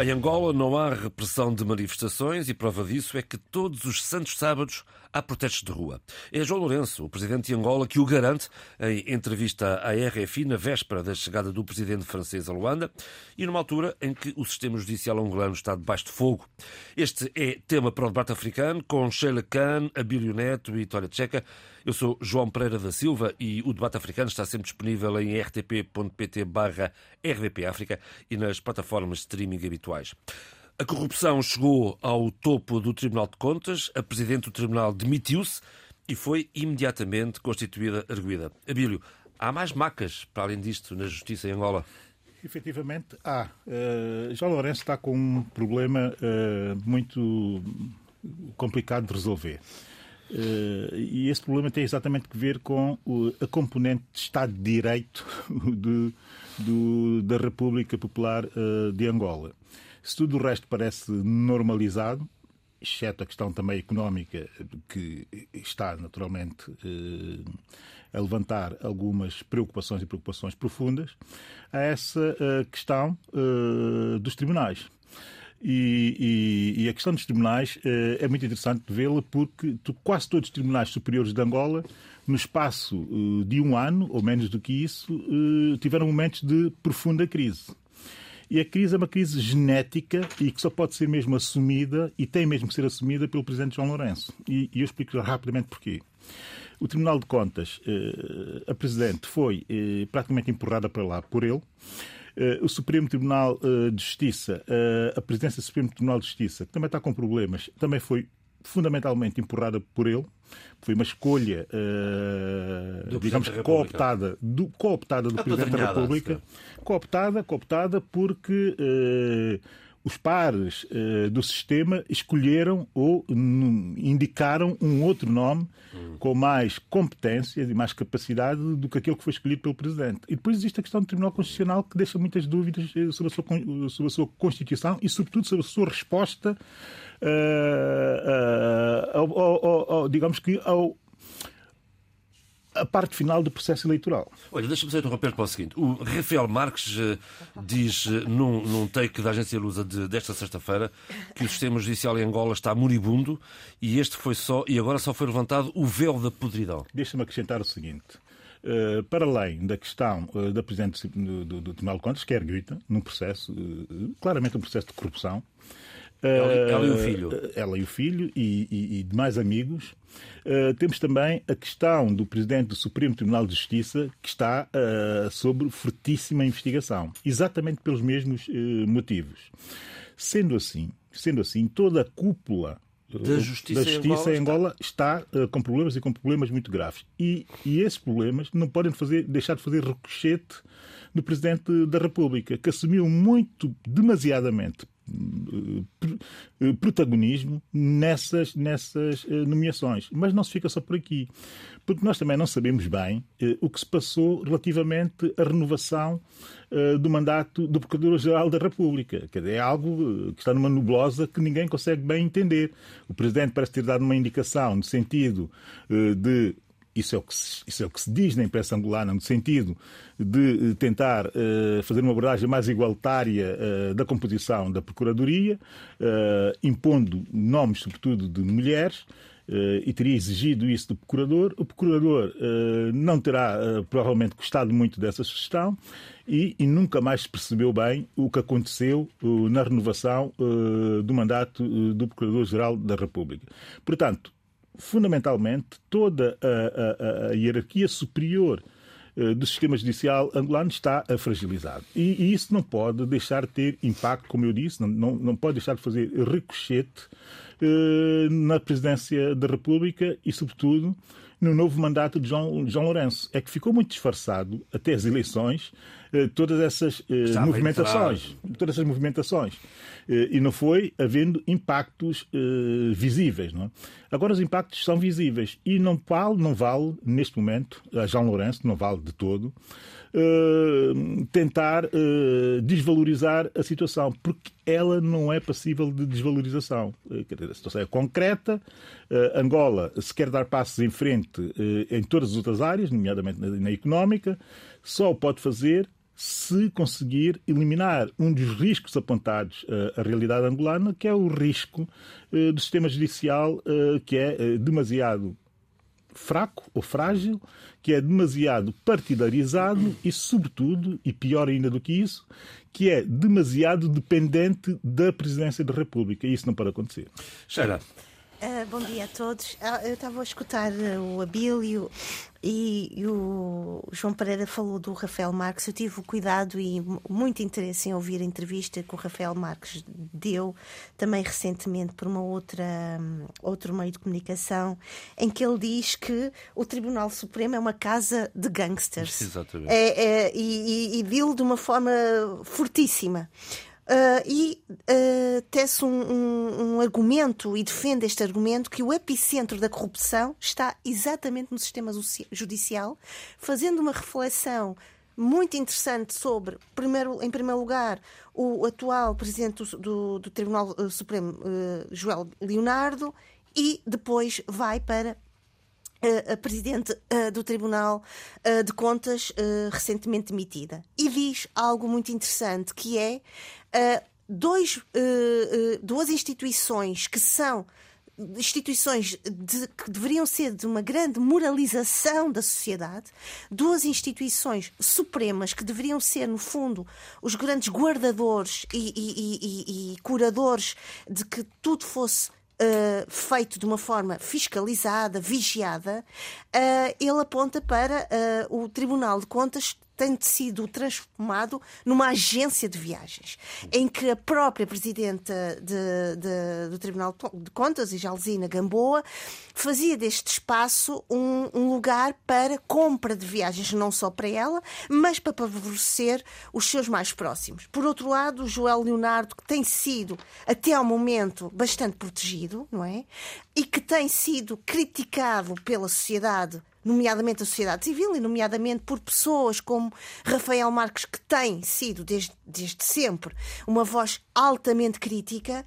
Em Angola não há repressão de manifestações e prova disso é que todos os santos sábados há protestos de rua. É João Lourenço, o presidente de Angola, que o garante em entrevista à RFI na véspera da chegada do presidente francês a Luanda e numa altura em que o sistema judicial angolano está debaixo de fogo. Este é tema para o debate africano com Sheila Khan, Abílio Neto e Vitória Tcheca. Eu sou João Pereira da Silva e o debate africano está sempre disponível em rtp.pt barra rdpafrica e nas plataformas de streaming habituais. A corrupção chegou ao topo do Tribunal de Contas, a Presidente do Tribunal demitiu-se e foi imediatamente constituída arguida. Abílio, há mais macas, para além disto, na Justiça em Angola? Efetivamente há. Uh, João Lourenço está com um problema uh, muito complicado de resolver. Uh, e esse problema tem exatamente que ver com a componente de Estado de Direito de, do, da República Popular de Angola. Se tudo o resto parece normalizado, exceto a questão também económica, que está naturalmente eh, a levantar algumas preocupações e preocupações profundas, a essa eh, questão eh, dos tribunais. E, e, e, a questão dos tribunais eh, é muito interessante vê-la porque quase todos os tribunais superiores de Angola, no espaço eh, de um ano, ou menos do que isso, eh, tiveram momentos de profunda crise. E a crise é uma crise genética e que só pode ser mesmo assumida e tem mesmo que ser assumida pelo Presidente João Lourenço. E, e eu explico rapidamente porquê. O Tribunal de Contas, eh, a Presidente foi eh, praticamente empurrada para lá por ele. Uh, o Supremo Tribunal uh, de Justiça, uh, a presidência do Supremo Tribunal de Justiça, que também está com problemas, também foi fundamentalmente empurrada por ele. Foi uma escolha, uh, digamos, cooptada do, cooptada do Presidente da República. Cooptada, cooptada porque uh, os pares uh, do sistema escolheram ou indicaram um outro nome hum. com mais competências e mais capacidade do que aquele que foi escolhido pelo Presidente. E depois existe a questão do Tribunal Constitucional que deixa muitas dúvidas sobre a sua, sobre a sua Constituição e, sobretudo, sobre a sua resposta uh, ao, ao, ao, digamos que ao a parte final do processo eleitoral. Olha, deixa-me só interromper para o seguinte. O Rafael Marques uh, diz uh, num, num take da agência Lusa de, desta sexta-feira que o sistema judicial em Angola está moribundo e este foi só, e agora só foi levantado o véu da podridão. Deixa-me acrescentar o seguinte. Uh, para além da questão uh, da Presidente do, do, do Tribunal de Contas, que é erguida num processo, uh, claramente um processo de corrupção, ela, ela, e o filho. Ela e o filho e, e, e demais amigos. Uh, temos também a questão do Presidente do Supremo Tribunal de Justiça, que está uh, sob fortíssima investigação, exatamente pelos mesmos uh, motivos. Sendo assim, sendo assim, toda a cúpula da justiça, da justiça em Angola, está, está com problemas e com problemas muito graves. E, e esses problemas não podem fazer, deixar de fazer ricochete no Presidente da República, que assumiu muito, demasiadamente, eh, protagonismo nessas, nessas eh, nomeações. Mas não se fica só por aqui, porque nós também não sabemos bem eh, o que se passou relativamente à renovação do mandato do Procurador-Geral da República. Quer dizer, é algo que está numa nublosa que ninguém consegue bem entender. O Presidente parece ter dado uma indicação no sentido de isso é, o que se, isso é o que se diz na imprensa angolana, no sentido de eh, tentar uh, fazer uma abordagem mais igualitária uh, da composição da Procuradoria, uh, impondo nomes, sobretudo, de mulheres. e teria exigido isso do Procurador. O Procurador não terá provavelmente gostado muito dessa sugestão e, e, nunca mais percebeu bem o que aconteceu na renovação do mandato do Procurador-Geral da República. Portanto, fundamentalmente, toda a, a, a hierarquia superior eh, do sistema judicial angolano está fragilizado. E, e, isso não pode deixar de ter impacto, como eu disse, não, não, não pode deixar de fazer ricochete eh, na presidência da República e, sobretudo, no novo mandato de João, João Lourenço. É que ficou muito disfarçado, até as eleições, todas essas movimentações. Todas essas movimentações. E não foi havendo impactos visíveis. Não é? Agora os impactos são visíveis e não vale, não vale neste momento, a João Lourenço não vale de todo, tentar desvalorizar a situação, porque ela não é passível de desvalorização. A situação é concreta, Angola se quer dar passos em frente em todas as outras áreas, nomeadamente na, na económica, só o pode fazer se conseguir eliminar um dos riscos apontados à realidade angolana, que é o risco do sistema judicial que é demasiado fraco ou frágil, que é demasiado partidarizado e, sobretudo, e pior ainda do que isso, que é demasiado dependente da Presidência da República. E isso não pode acontecer. Sheila. Uh, bom dia a todos. Uh, eu estava a escutar o Abílio e, e, o João Pereira falou do Rafael Marques. Eu tive o cuidado e muito interesse em ouvir a entrevista que o Rafael Marques deu também recentemente por uma outra um, outro meio de comunicação, em que ele diz que o Tribunal Supremo é uma casa de gangsters. Exatamente. É, é, e, e, e de uma forma fortíssima. Uh, e uh, tece um, um, um, argumento e defende este argumento que o epicentro da corrupção está exatamente no sistema judicial, fazendo uma reflexão muito interessante sobre, primeiro, em primeiro lugar, o atual presidente do, do, do Tribunal ah, Supremo, uh, Joel Leonardo, e depois vai para a presidente do Tribunal de Contas recentemente demitida. E diz algo muito interessante que é dois, duas instituições que são instituições de, que deveriam ser de uma grande moralização da sociedade, duas instituições supremas que deveriam ser, no fundo, os grandes guardadores e, e, e, e curadores de que tudo fosse Uh, feito de uma forma fiscalizada, vigiada, uh, ele aponta para uh, o Tribunal de Contas tem sido transformado numa agência de viagens, em que a própria Presidenta de, de, do Tribunal de Contas, Ijalzina Gamboa, fazia deste espaço um, um, lugar para compra de viagens, não só para ela, mas para favorecer os seus mais próximos. Por outro lado, o Joel Leonardo, que tem sido, até ao momento, bastante protegido, não é? E que tem sido criticado pela sociedade nomeadamente a sociedade civil e nomeadamente por pessoas como Rafael Marques, que tem sido desde, desde sempre uma voz altamente crítica,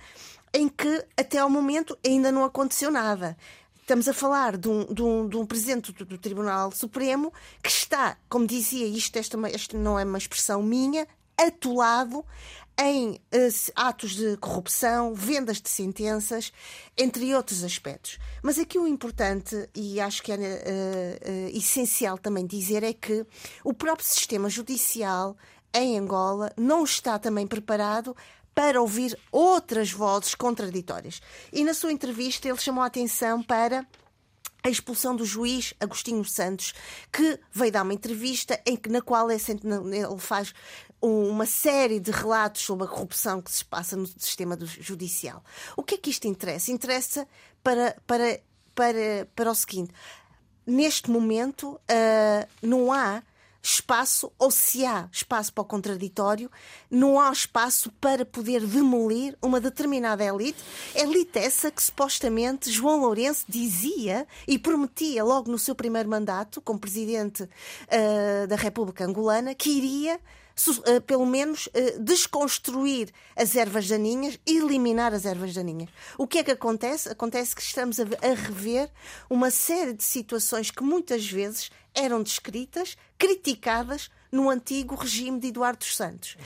em que até ao momento ainda não aconteceu nada. Estamos a falar de um, de um, de um presidente do, do, Tribunal Supremo que está, como dizia, isto esta, esta não é uma expressão minha, atolado em uh, atos de corrupção, vendas de sentenças, entre outros aspectos. Mas aqui o importante, e acho que é uh, uh, essencial também dizer, é que o próprio sistema judicial em Angola não está também preparado para ouvir outras vozes contraditórias. E na sua entrevista ele chamou a atenção para a expulsão do juiz Agostinho Santos, que veio dar uma entrevista em que, na qual ele faz uma série de relatos sobre a corrupção que se passa no sistema judicial. O que é que isto interessa? Interessa para, para, para, para o seguinte: neste momento uh, não há espaço, ou se há espaço para o contraditório, não há espaço para poder demolir uma determinada elite. Elite essa que supostamente João Lourenço dizia e prometia logo no seu primeiro mandato, como presidente uh, da República Angolana, que iria pelo menos eh, desconstruir as ervas daninhas e eliminar as ervas daninhas. O que é que acontece? Acontece que estamos a rever uma série de situações que muitas vezes eram descritas, criticadas no antigo regime de Eduardo dos Santos.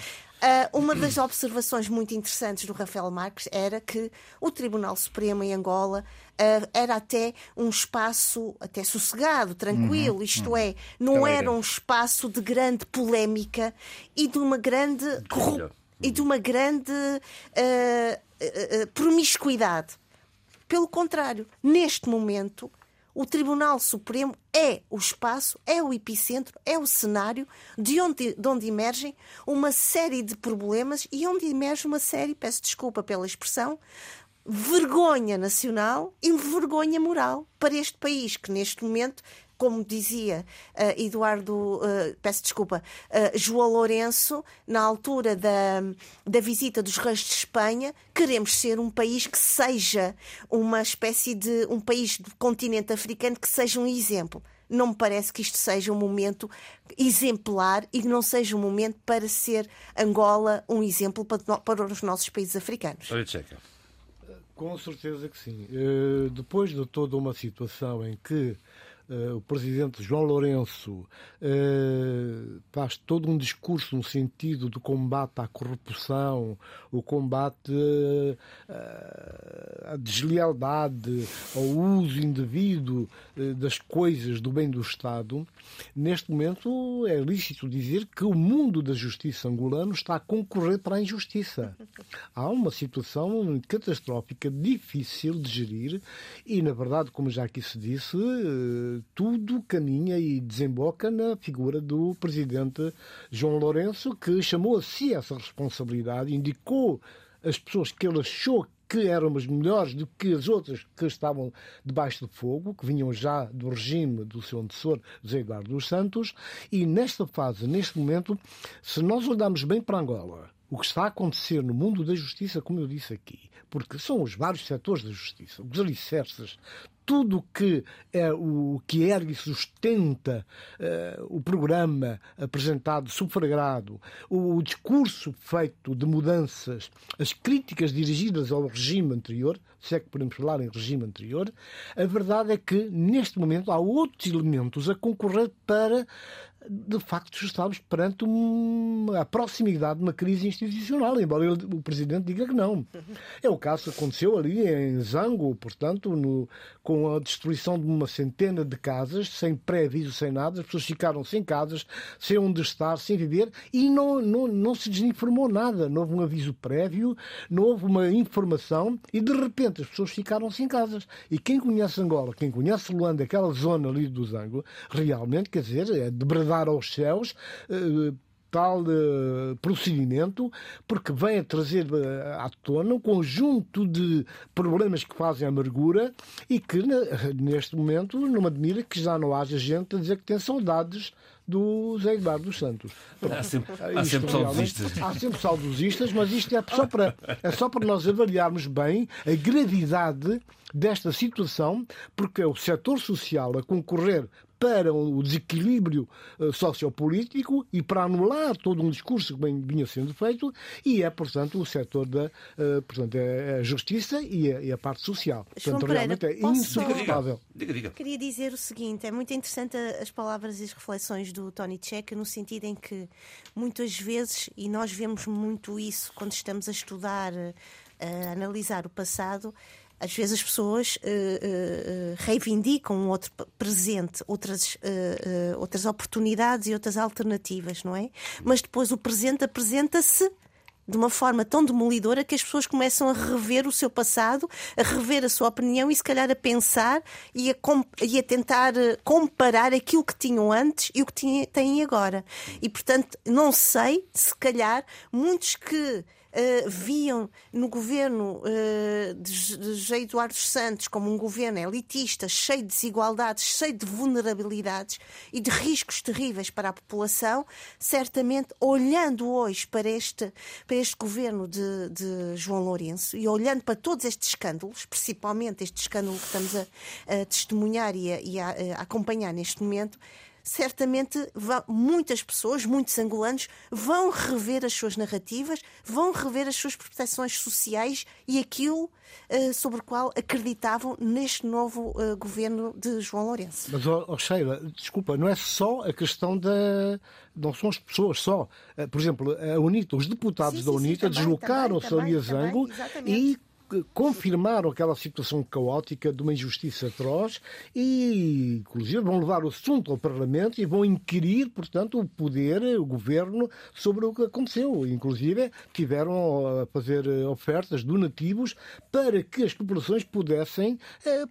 Uh, uma das observações muito interessantes do Rafael Marques era que o Tribunal Supremo em Angola uh, era até um espaço até sossegado, tranquilo, uhum, isto uhum. é, não era um espaço de grande polémica e de uma grande e de uma grande uh, promiscuidade. Pelo contrário, neste momento o Tribunal Supremo é o espaço, é o epicentro, é o cenário de onde, de onde emergem uma série de problemas e onde emerge uma série, peço desculpa pela expressão, vergonha nacional e vergonha moral para este país, que neste momento como dizia uh, Eduardo, uh, peço desculpa, uh, João Lourenço, na altura da, da visita dos reis de Espanha, queremos ser um país que seja uma espécie de um país do continente africano que seja um exemplo não me parece que isto seja um momento exemplar e que não seja um momento para ser Angola um exemplo para, para os nossos países africanos. Olha, Checa. Com certeza que sim. Uh, depois de toda uma situação em que Uh, o presidente João Lourenço uh, faz todo um discurso no sentido do combate à corrupção, o combate uh, à deslealdade, ao uso indevido das coisas do bem do Estado. Neste momento é lícito dizer que o mundo da justiça angolano está a concorrer para a injustiça. Há uma situação catastrófica, difícil de gerir e, na verdade, como já aqui se disse, tudo caminha e desemboca na figura do presidente João Lourenço, que chamou a si essa responsabilidade, indicou as pessoas que ele achou que eram as melhores do que as outras que estavam debaixo de fogo, que vinham já do regime do seu antecessor, José Eduardo dos Santos, e nesta fase, neste momento, se nós olharmos bem para Angola, o que está a acontecer no mundo da justiça, como eu disse aqui, porque são os vários setores da justiça, os alicerces, tudo que é o que ergue e sustenta uh, o programa apresentado, sufragado, o, o, discurso feito de mudanças, as críticas dirigidas ao regime anterior, se é que podemos falar em regime anterior, a verdade é que neste momento há outros elementos a concorrer para de facto estamos perante uma, a proximidade de uma crise institucional, embora ele, o Presidente diga que não. É o caso que aconteceu ali em Zango, portanto, no, com a destruição de uma centena de casas, sem pré-aviso, sem nada, as pessoas ficaram sem casas, sem onde estar, sem viver, e não, não, não se desinformou nada, não houve um aviso prévio, não houve uma informação, e de repente as pessoas ficaram sem casas. E quem conhece Angola, quem conhece Luanda, aquela zona ali do Zango, realmente, quer dizer, é de verdade levar aos céus eh, tal uh, procedimento, porque vem a trazer uh, à tona um conjunto de problemas que fazem amargura e que, neste momento, não me admira que já não haja gente a dizer que tem saudades do Zé Eduardo dos Santos. Há sempre, há sempre saudosistas. Há sempre saudosistas, mas isto é só, para, é só para nós avaliarmos bem a gravidade desta situação, porque é o setor social a concorrer para o desequilíbrio uh, sociopolítico e para anular todo um discurso que bem vinha sendo feito e é, portanto, o setor da uh, portanto, é a justiça e a, e a parte social. João portanto, Pereira, realmente é insuportável. Diga, diga. Queria dizer o seguinte, é muito interessante as palavras e as reflexões do Tony Checa no sentido em que muitas vezes, e nós vemos muito isso quando estamos a estudar, a analisar o passado, às vezes as pessoas uh, uh, reivindicam um outro presente, outras, uh, outras oportunidades e outras alternativas, não é? Mas depois o presente apresenta-se de uma forma tão demolidora que as pessoas começam a rever o seu passado, a rever a sua opinião e se calhar a pensar e a, e a tentar comparar aquilo que tinham antes e o que têm agora. E portanto, não sei, se calhar, muitos que uh, viam no governo uh, de, de José Eduardo Santos como um governo elitista, cheio de desigualdades, cheio de vulnerabilidades e de riscos terríveis para a população, certamente olhando hoje para este, para este governo de, de João Lourenço e olhando para todos estes escândalos, principalmente este escândalo que estamos a, a testemunhar e a, e a, a acompanhar neste momento, certamente vão, muitas pessoas, muitos angolanos, vão rever as suas narrativas, vão rever as suas proteções sociais e aquilo uh, sobre o qual acreditavam neste novo uh, governo de João Lourenço. Mas, oh, Sheila, desculpa, não é só a questão da. Não são as pessoas só. Uh, por exemplo, a UNITA, os deputados sim, da UNITA deslocaram-se a Zango e confirmaram aquela situação caótica de uma injustiça atroz e, inclusive, vão levar o assunto ao Parlamento e vão inquirir, portanto, o poder, o governo, sobre o que aconteceu. Inclusive, tiveram a fazer ofertas donativos para que as populações pudessem. Eh,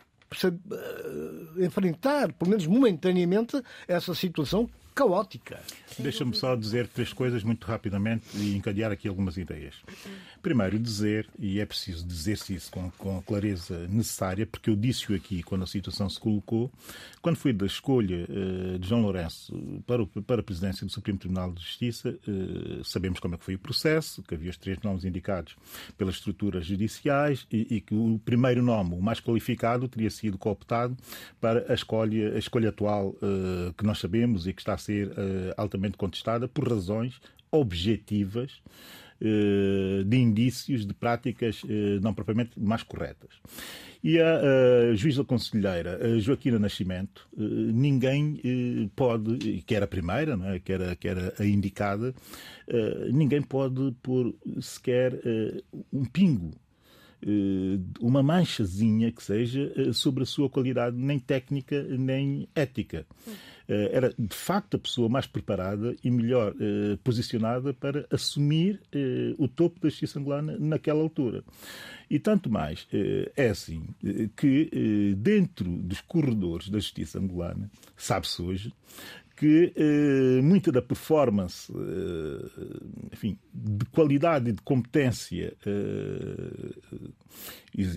enfrentar, pelo menos momentaneamente, essa situação caótica. Deixa-me só dizer três coisas muito rapidamente e encadear aqui algumas ideias. Primeiro, dizer, e é preciso dizer-se isso com, com a clareza necessária, porque eu disse-o aqui quando a situação se colocou, quando foi da escolha uh, de João Lourenço para, o, para a presidência do Supremo Tribunal de Justiça, uh, sabemos como é que foi o processo, que havia os três nomes indicados pelas estruturas judiciais e, e, que o primeiro nome, o mais qualificado, teria sido cooptado para a escolha, a escolha atual uh, que nós sabemos e que está a ser altamente contestada por razões objetivas eh, de indícios de práticas eh, não propriamente mais corretas. E a, a juíza conselheira a Joaquina Nascimento, eh, ninguém pode, que era a primeira, é? que, era, que era a indicada, ninguém pode pôr sequer um pingo uma manchazinha que seja sobre a sua qualidade nem técnica nem ética. Eh, era de facto a pessoa mais preparada e melhor eh, posicionada para assumir eh, o topo da justiça angolana naquela altura. E tanto mais é assim que dentro dos corredores da justiça angolana, sabe-se hoje, que eh, muita da performance, eh, enfim, de qualidade e de competência eh,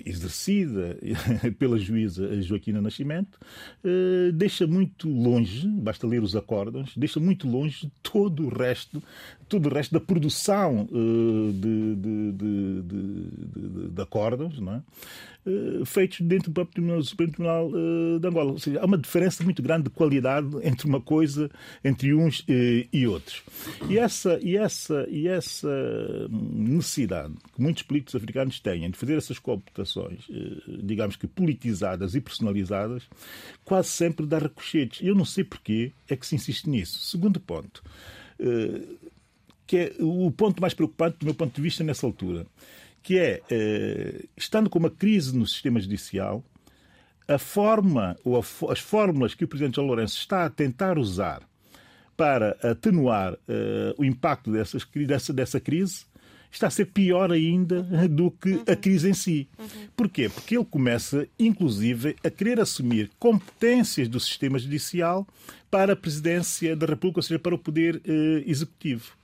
exercida pela juíza Joaquina Nascimento eh, deixa muito longe, basta ler os acórdãos, deixa muito longe todo o resto, todo o resto da produção eh, de, de, de, de, de acórdãos, não é? Eh, feitos dentro do próprio Tribunal, Supremo Tribunal uh, de Angola. Ou seja, há uma diferença muito grande de qualidade entre uma coisa, entre uns uh, e outros. E essa, e, essa, e essa necessidade que muitos políticos africanos têm de fazer essas cooptações, uh, digamos que politizadas e personalizadas, quase sempre dá recochetes. E eu não sei porquê é que se insiste nisso. Segundo ponto, que é o ponto mais preocupante do meu ponto de vista nessa altura que é, eh, estando com uma crise no sistema judicial, a forma ou a, as fórmulas que o Presidente João Lourenço está a tentar usar para atenuar uh, o impacto dessas, dessa, dessa crise está a ser pior ainda do que a crise em si. Porquê? Porque ele começa, inclusive, a querer assumir competências do sistema judicial para a presidência da República, ou seja, para o poder uh, executivo.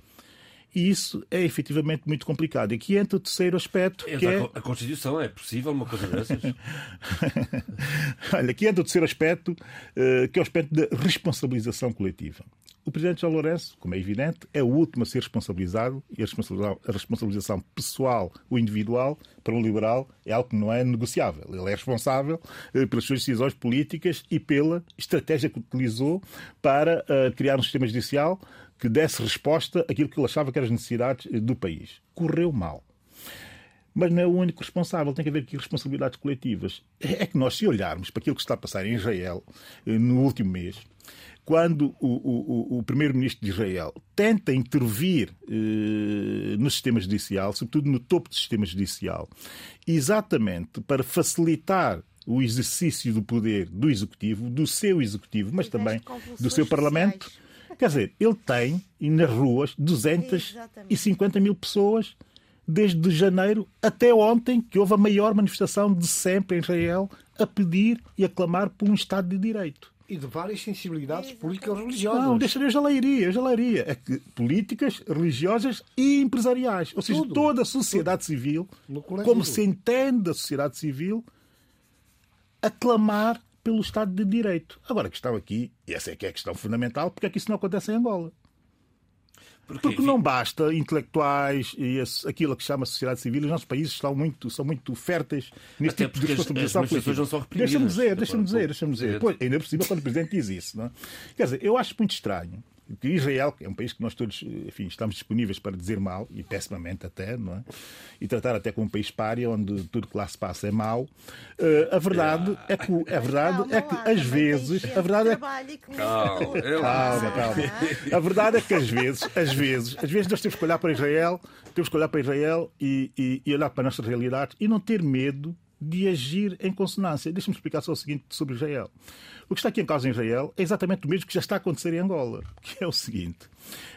E isso é efetivamente muito complicado. E aqui entra o terceiro aspecto. Entra que é... a Constituição, é possível uma coisa dessas? Olha, aqui entra o terceiro aspecto, eh, que é o aspecto da responsabilização coletiva. O Presidente João Lourenço, como é evidente, é o último a ser responsabilizado e a responsabilização pessoal ou individual para um liberal é algo que não é negociável. Ele é responsável eh, pelas suas decisões políticas e pela estratégia que utilizou para uh, criar um sistema judicial que desse resposta àquilo que ele achava que eram as necessidades do país. Correu mal. Mas não é o único responsável, tem que haver aqui responsabilidades coletivas. É que nós, se olharmos para aquilo que está a passar em Israel eh, no último mês, quando o, o, o primeiro-ministro de Israel tenta intervir eh, no sistema judicial, sobretudo no topo do sistema judicial, exatamente para facilitar o exercício do poder do executivo, do seu executivo, mas também do seu parlamento. Quer dizer, ele tem nas ruas 250 mil pessoas desde janeiro até ontem, que houve a maior manifestação de sempre em Israel a pedir e a clamar por um Estado de Direito. E de várias sensibilidades políticas religiosas. Não, deixa eu já lá iria, eu já lá iria. É que políticas, religiosas e empresariais. Ou seja, Tudo. toda a sociedade Tudo. civil, como se entende a sociedade civil, a clamar pelo Estado de Direito. Agora, a questão aqui, e essa é que é a questão fundamental, porque é que isso não acontece em Angola? Porque, Porque não basta intelectuais e esse, aquilo que chama sociedade civil. Os nossos países estão muito, são muito férteis neste Até tipo de responsabilização política. Deixa-me dizer, deixa-me dizer, deixa-me dizer. Pois, ainda por cima, quando o Presidente diz isso. Não é? Quer dizer, eu acho muito estranho que Israel, que é um país que nós todos enfim, estamos disponíveis para dizer mal, e pessimamente até, não é? e tratar até como um país párea, onde tudo que lá se passa é mau, uh, a verdade é que, a verdade é que às vezes. A verdade é que. Calma, calma, calma. A verdade é que às vezes, às vezes, às vezes nós temos que olhar para Israel, temos que olhar para Israel e, e, e olhar para a nossa realidade e não ter medo de agir em consonância. Deixa-me explicar só o seguinte sobre Israel. O que está aqui em causa em Israel é exatamente o mesmo que já está a acontecer em Angola, que é o seguinte.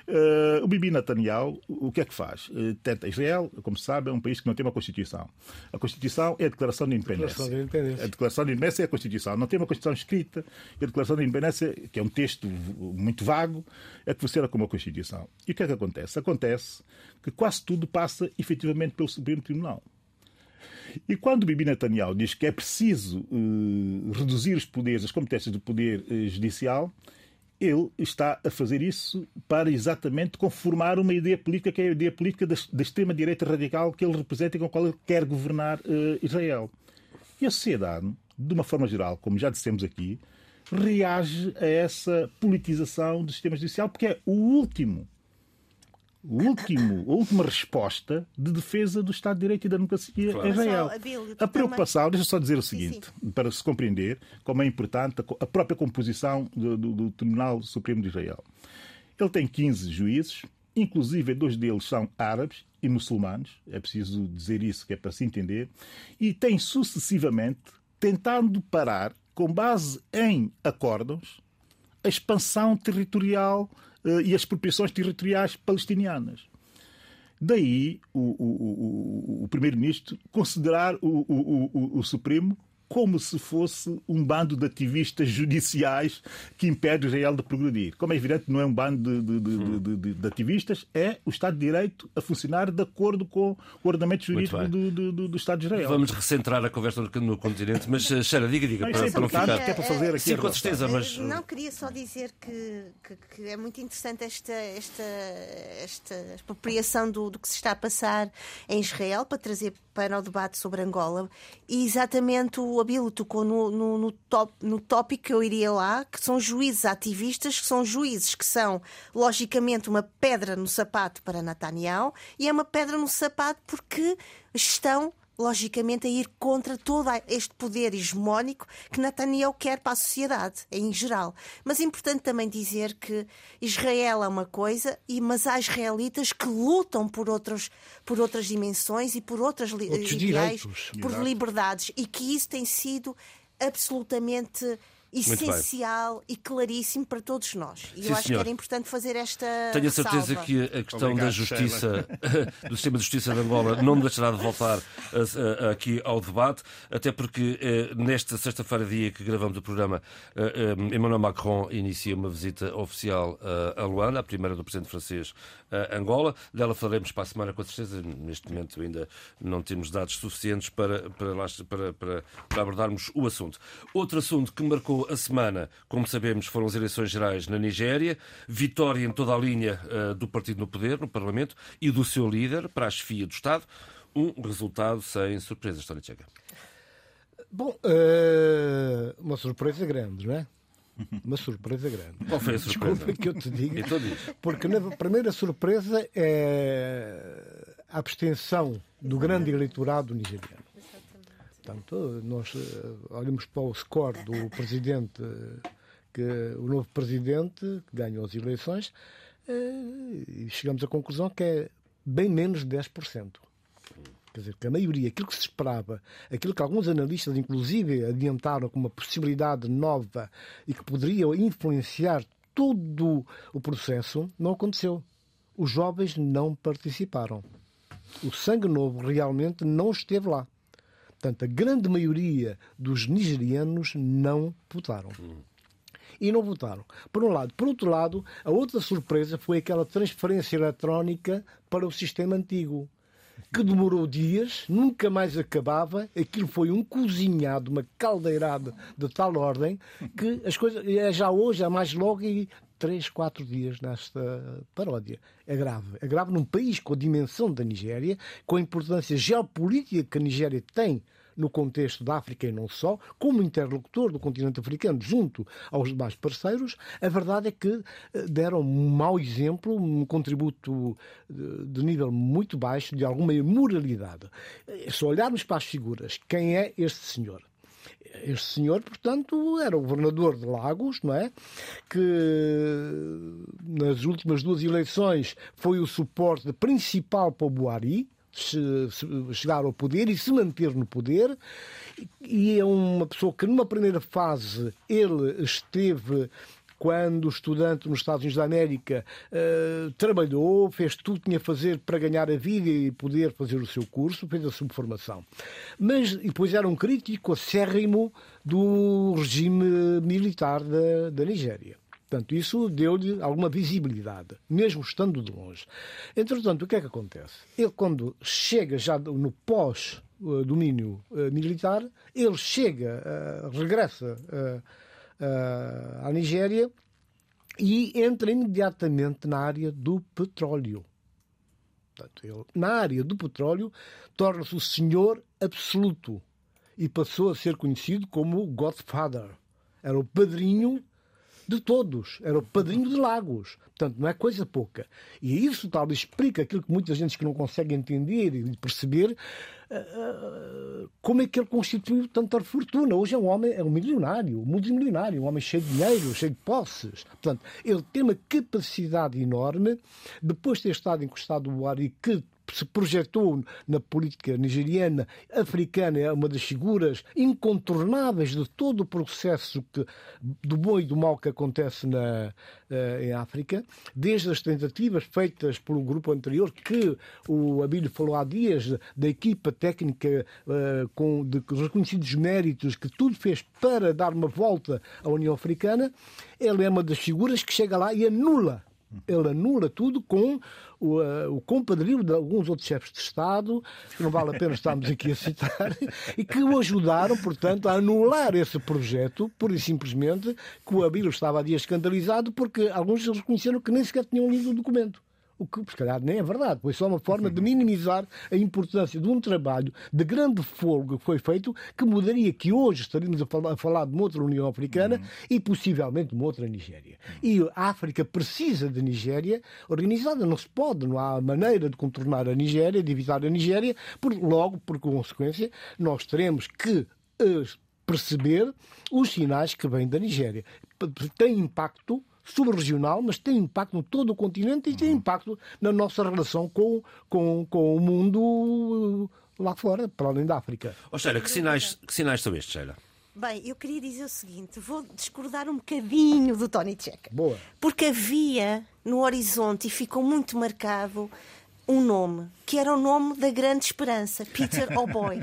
Uh, o Bibi Netanyahu, o que é que faz? Uh, tenta Israel, como se sabe, é um país que não tem uma Constituição. A Constituição é a Declaração de Independência. Declaração de Independência. A Declaração de Independência é a Constituição. Não tem uma Constituição escrita. E a Declaração de Independência, que é um texto muito vago, é que funciona como a Constituição. E o que é que acontece? Acontece que quase tudo passa efetivamente pelo Supremo Tribunal. E quando Bibi Netanyahu diz que é preciso uh, reduzir os poderes, as competências do poder uh, judicial, ele está a fazer isso para exatamente conformar uma ideia política que é a ideia política da, da extrema-direita radical que ele representa e com a qual ele quer governar uh, Israel. E a sociedade, de uma forma geral, como já dissemos aqui, reage a essa politização do sistema judicial porque é o último o último, a última resposta de defesa do Estado de Direito e da democracia claro. em Israel. A preocupação, deixa só dizer o seguinte, sim, sim. para se compreender como é importante a própria composição do, do, do Tribunal Supremo de Israel. Ele tem 15 juízes, inclusive dois deles são árabes e muçulmanos, é preciso dizer isso que é para se entender, e tem sucessivamente tentado parar, com base em acórdãos, a expansão territorial e as expropriações territoriais palestinianas. Daí o, o, o, o primeiro-ministro considerar o Supremo como se fosse um bando de ativistas judiciais que impede Israel de progredir. Como é evidente, não é um bando de, de, de, de, de ativistas, é o Estado de Direito a funcionar de acordo com o ordenamento jurídico do, do, do, Estado de Israel. Vamos recentrar a conversa no, no continente, mas Sheila, diga, diga, não, para, é para não ficar. Que é para fazer aqui Sim, com certeza, mas. Não, queria só dizer que, que, que, é muito interessante esta, esta, esta expropriação do, do que se está a passar em Israel para trazer para o debate sobre Angola e exatamente o Abilo tocou no, no, no, top, no tópico que eu iria lá, que são juízes ativistas, que são juízes que são, logicamente, uma pedra no sapato para Netanyahu e é uma pedra no sapato porque estão logicamente, a ir contra todo este poder hegemónico que Netanyahu quer para a sociedade, em geral. Mas é importante também dizer que Israel é uma coisa, mas há israelitas que lutam por, outros, por outras dimensões e por outras Outros ideais, direitos. por liberdades, e que isso tem sido absolutamente essencial e claríssimo para todos nós. E Sim, eu acho senhor. que era importante fazer esta. Tenho a certeza salva. que a questão Obrigado, da justiça, do sistema de justiça de Angola, não deixará de voltar a, a, aqui ao debate, até porque eh, nesta sexta-feira, dia que gravamos o programa, eh, eh, Emmanuel Macron inicia uma visita oficial a Luanda, a primeira do presidente francês a Angola. Dela falaremos para a semana, com certeza. Neste momento ainda não temos dados suficientes para, para, para, para, para abordarmos o assunto. Outro assunto que marcou a semana, como sabemos, foram as eleições gerais na Nigéria, vitória em toda a linha uh, do partido no poder, no Parlamento, e do seu líder para a chefia do Estado. Um resultado sem surpresas, Tony Checa. Bom, uh, uma surpresa grande, não é? Uma surpresa grande. Qual foi a surpresa? Desculpa que eu te diga. Então porque na primeira surpresa é a abstenção do grande eleitorado nigeriano. Portanto, nós eh, olhamos para o score do presidente, que, o novo presidente que ganhou as eleições, eh, e chegamos à conclusão que é bem menos de 10%. Quer dizer, que a maioria, aquilo que se esperava, aquilo que alguns analistas, inclusive, adiantaram como uma possibilidade nova e que poderia influenciar todo o processo, não aconteceu. Os jovens não participaram. O sangue novo realmente não esteve lá. Portanto, a grande maioria dos nigerianos não votaram. E não votaram. Por um lado. Por outro lado, a outra surpresa foi aquela transferência eletrónica para o sistema antigo que demorou dias, nunca mais acabava. Aquilo foi um cozinhado, uma caldeirada de tal ordem que as coisas. É já hoje, é mais logo e três, quatro dias nesta paródia. É grave. É grave num país com a dimensão da Nigéria, com a importância geopolítica que a Nigéria tem no contexto da África e não só, como interlocutor do continente africano junto aos demais parceiros, a verdade é que eh, deram um mau exemplo, um contributo eh, de nível muito baixo, de alguma imoralidade. Eh, se olharmos para as figuras, quem é este senhor? Este senhor, portanto, era o governador de Lagos, não é? Que nas últimas duas eleições foi o suporte principal para o Buari, chegar ao poder e se manter no poder. E é uma pessoa que, numa primeira fase, ele esteve quando estudante nos Estados Unidos da América, uh, trabalhou, fez tudo que tinha a fazer para ganhar a vida e poder fazer o seu curso, fez a sua formação. Mas depois era um crítico acérrimo do regime militar da, da Nigéria. Portanto, isso deu-lhe alguma visibilidade, mesmo estando de longe. Entretanto, o que é que acontece? Ele, quando chega já no pós-domínio eh, militar, ele chega, uh, regressa uh, à Nigéria e entra imediatamente na área do petróleo. Portanto, ele, na área do petróleo, torna-se o senhor absoluto e passou a ser conhecido como Godfather. Era o padrinho de todos. Era o padrinho de Lagos. Portanto, não é coisa pouca. E isso talvez explica aquilo que muita gente que não consegue entender e perceber uh, como é que ele constituiu tanta fortuna. Hoje é um homem, é um milionário, um multimilionário, um homem cheio de dinheiro, cheio de posses. Portanto, ele tem uma capacidade enorme, depois de ter estado encostado no ar e que se projetou na política nigeriana, africana, é uma das figuras incontornáveis de todo o processo que, do bom e do mal que acontece na, uh, em África, desde as tentativas feitas um grupo anterior, que o Abílio falou há dias, da equipa técnica uh, com de reconhecidos méritos, que tudo fez para dar uma volta à União Africana, ele é uma das figuras que chega lá e anula ele anula tudo com o, uh, o compadrio de alguns outros chefes de Estado, que não vale a pena estarmos aqui a citar, e que o ajudaram, portanto, a anular esse projeto, pura e simplesmente, que o Abílio estava a dia escandalizado, porque alguns reconheceram que nem sequer tinham lido o documento. O que, se calhar, nem é verdade. Foi só uma forma de minimizar a importância de um trabalho de grande folga que foi feito, que mudaria que hoje estaríamos a falar, a falar de uma outra União Africana uhum. e possivelmente de uma outra Nigéria. E a África precisa de Nigéria organizada. Não se pode, não há maneira de contornar a Nigéria, de evitar a Nigéria, por, logo, por consequência, nós teremos que uh, perceber os sinais que vêm da Nigéria. Tem impacto subregional, mas tem impacto em todo o continente e tem uhum. impacto na nossa relação com, com, com o mundo lá fora, para além da África. Oh, Sheila, que sinais, que sinais são estes, Sheila? Bem, eu queria dizer o seguinte: vou discordar um bocadinho do Tony Checa. Boa. Porque havia no horizonte e ficou muito marcado um nome, que era o nome da grande esperança, Peter O'Boy.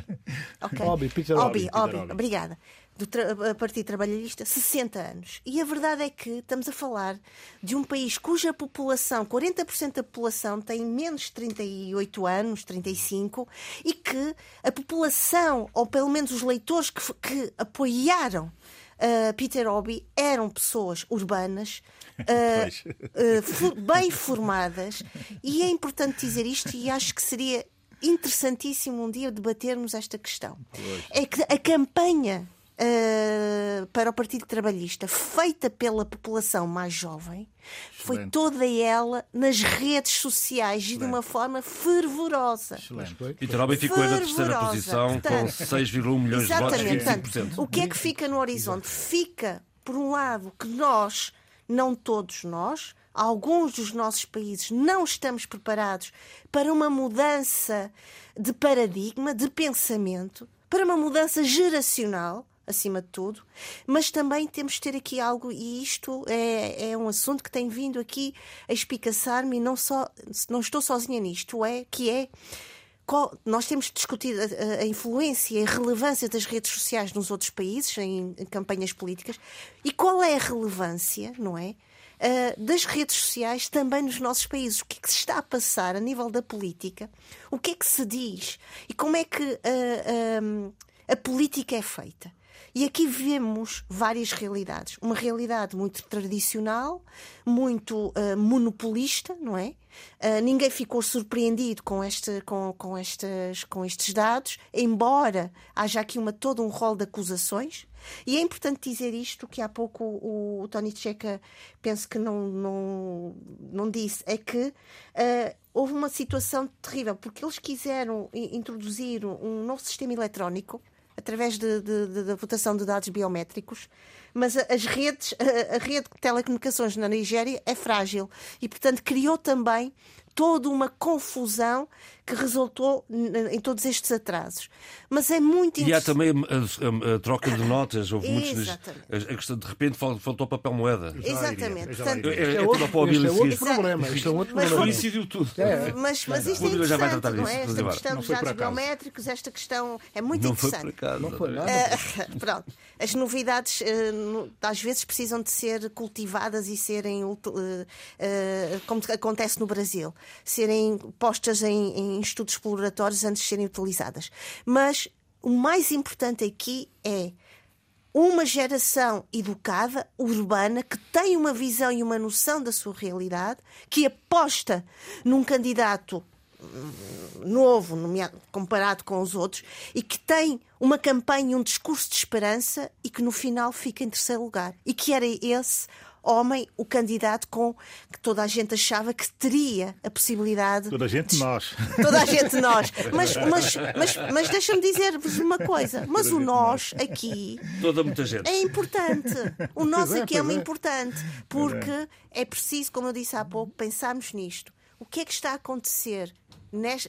Okay? Obi, Peter Obi. Obi, Obi. Obrigada do Partido Trabalhista 60 anos. E a verdade é que estamos a falar de um país cuja população, 40% da população, tem menos de 38 anos, 35, e que a população, ou pelo menos os leitores que, que apoiaram uh, Peter Obi, eram pessoas urbanas. Uh, uh, bem formadas e é importante dizer isto e acho que seria interessantíssimo um dia debatermos esta questão. Pois. É que a campanha uh, para o Partido Trabalhista, feita pela população mais jovem, Excelente. foi toda ela nas redes sociais Excelente. e de uma forma fervorosa. Peter Robin ficou na terceira posição Portanto, com 6,1 milhões de votos, 25%. Portanto, o que é que fica no horizonte? Fica, por um lado, que nós, não todos nós, alguns dos nossos países não estamos preparados para uma mudança de paradigma, de pensamento, para uma mudança geracional acima de tudo, mas também temos de ter aqui algo, e isto é, é um assunto que tem vindo aqui a espicaçar-me, e não, só, não estou sozinha nisto, é que é. Qual, nós temos discutido a, a, influência e a relevância das redes sociais nos outros países, em, em campanhas políticas, e qual é a relevância, não é? Uh, das redes sociais também nos nossos países. O que é que se está a passar a nível da política? O que é que se diz? E como é que uh, uh, a política é feita? E aqui vemos várias realidades. Uma realidade muito tradicional, muito uh, monopolista, não é? Uh, ninguém ficou surpreendido com, este, com, com, estes, com estes dados, embora haja aqui uma, todo um rol de acusações. E é importante dizer isto, que há pouco o, o Tony Checa penso que não, não, não disse, é que uh, houve uma situação terrível, porque eles quiseram introduzir um novo sistema eletrónico através da votação de dados biométricos, mas as redes, a, a, rede de telecomunicações na Nigéria é frágil e, portanto, criou também toda uma confusão que resultou em todos estes atrasos. Mas é muito E há também a, a, a troca de notas, houve muitos. A, a questão de repente faltou papel moeda. Exatamente. Portanto, é, é, é, outro, este é outro problema. Isto é um outro mas problema. coincidiu tudo. É. Mas, mas isto é interessante, já vai tratar não é? Esta questão dos dados biométricos, esta questão é muito não interessante. Foi por acaso, não foi nada. Uh, pronto. As novidades uh, às vezes precisam de ser cultivadas e serem, uh, como acontece no Brasil, serem postas em, em estudos exploratórios antes de serem utilizadas. Mas o mais importante aqui é uma geração educada, urbana, que tem uma visão e uma noção da sua realidade, que aposta num candidato novo, comparado com os outros, e que tem uma campanha, um discurso de esperança e que no final fica em terceiro lugar. E que era esse homem o candidato com que toda a gente achava que teria a possibilidade. Toda a gente nós. Toda a gente nós. Mas, mas, mas, mas deixa-me dizer-vos uma coisa. Mas o nós aqui. Toda muita gente. É importante. O nós aqui é, é importante. Porque é preciso, como eu disse há pouco, pensarmos nisto. O que é que está a acontecer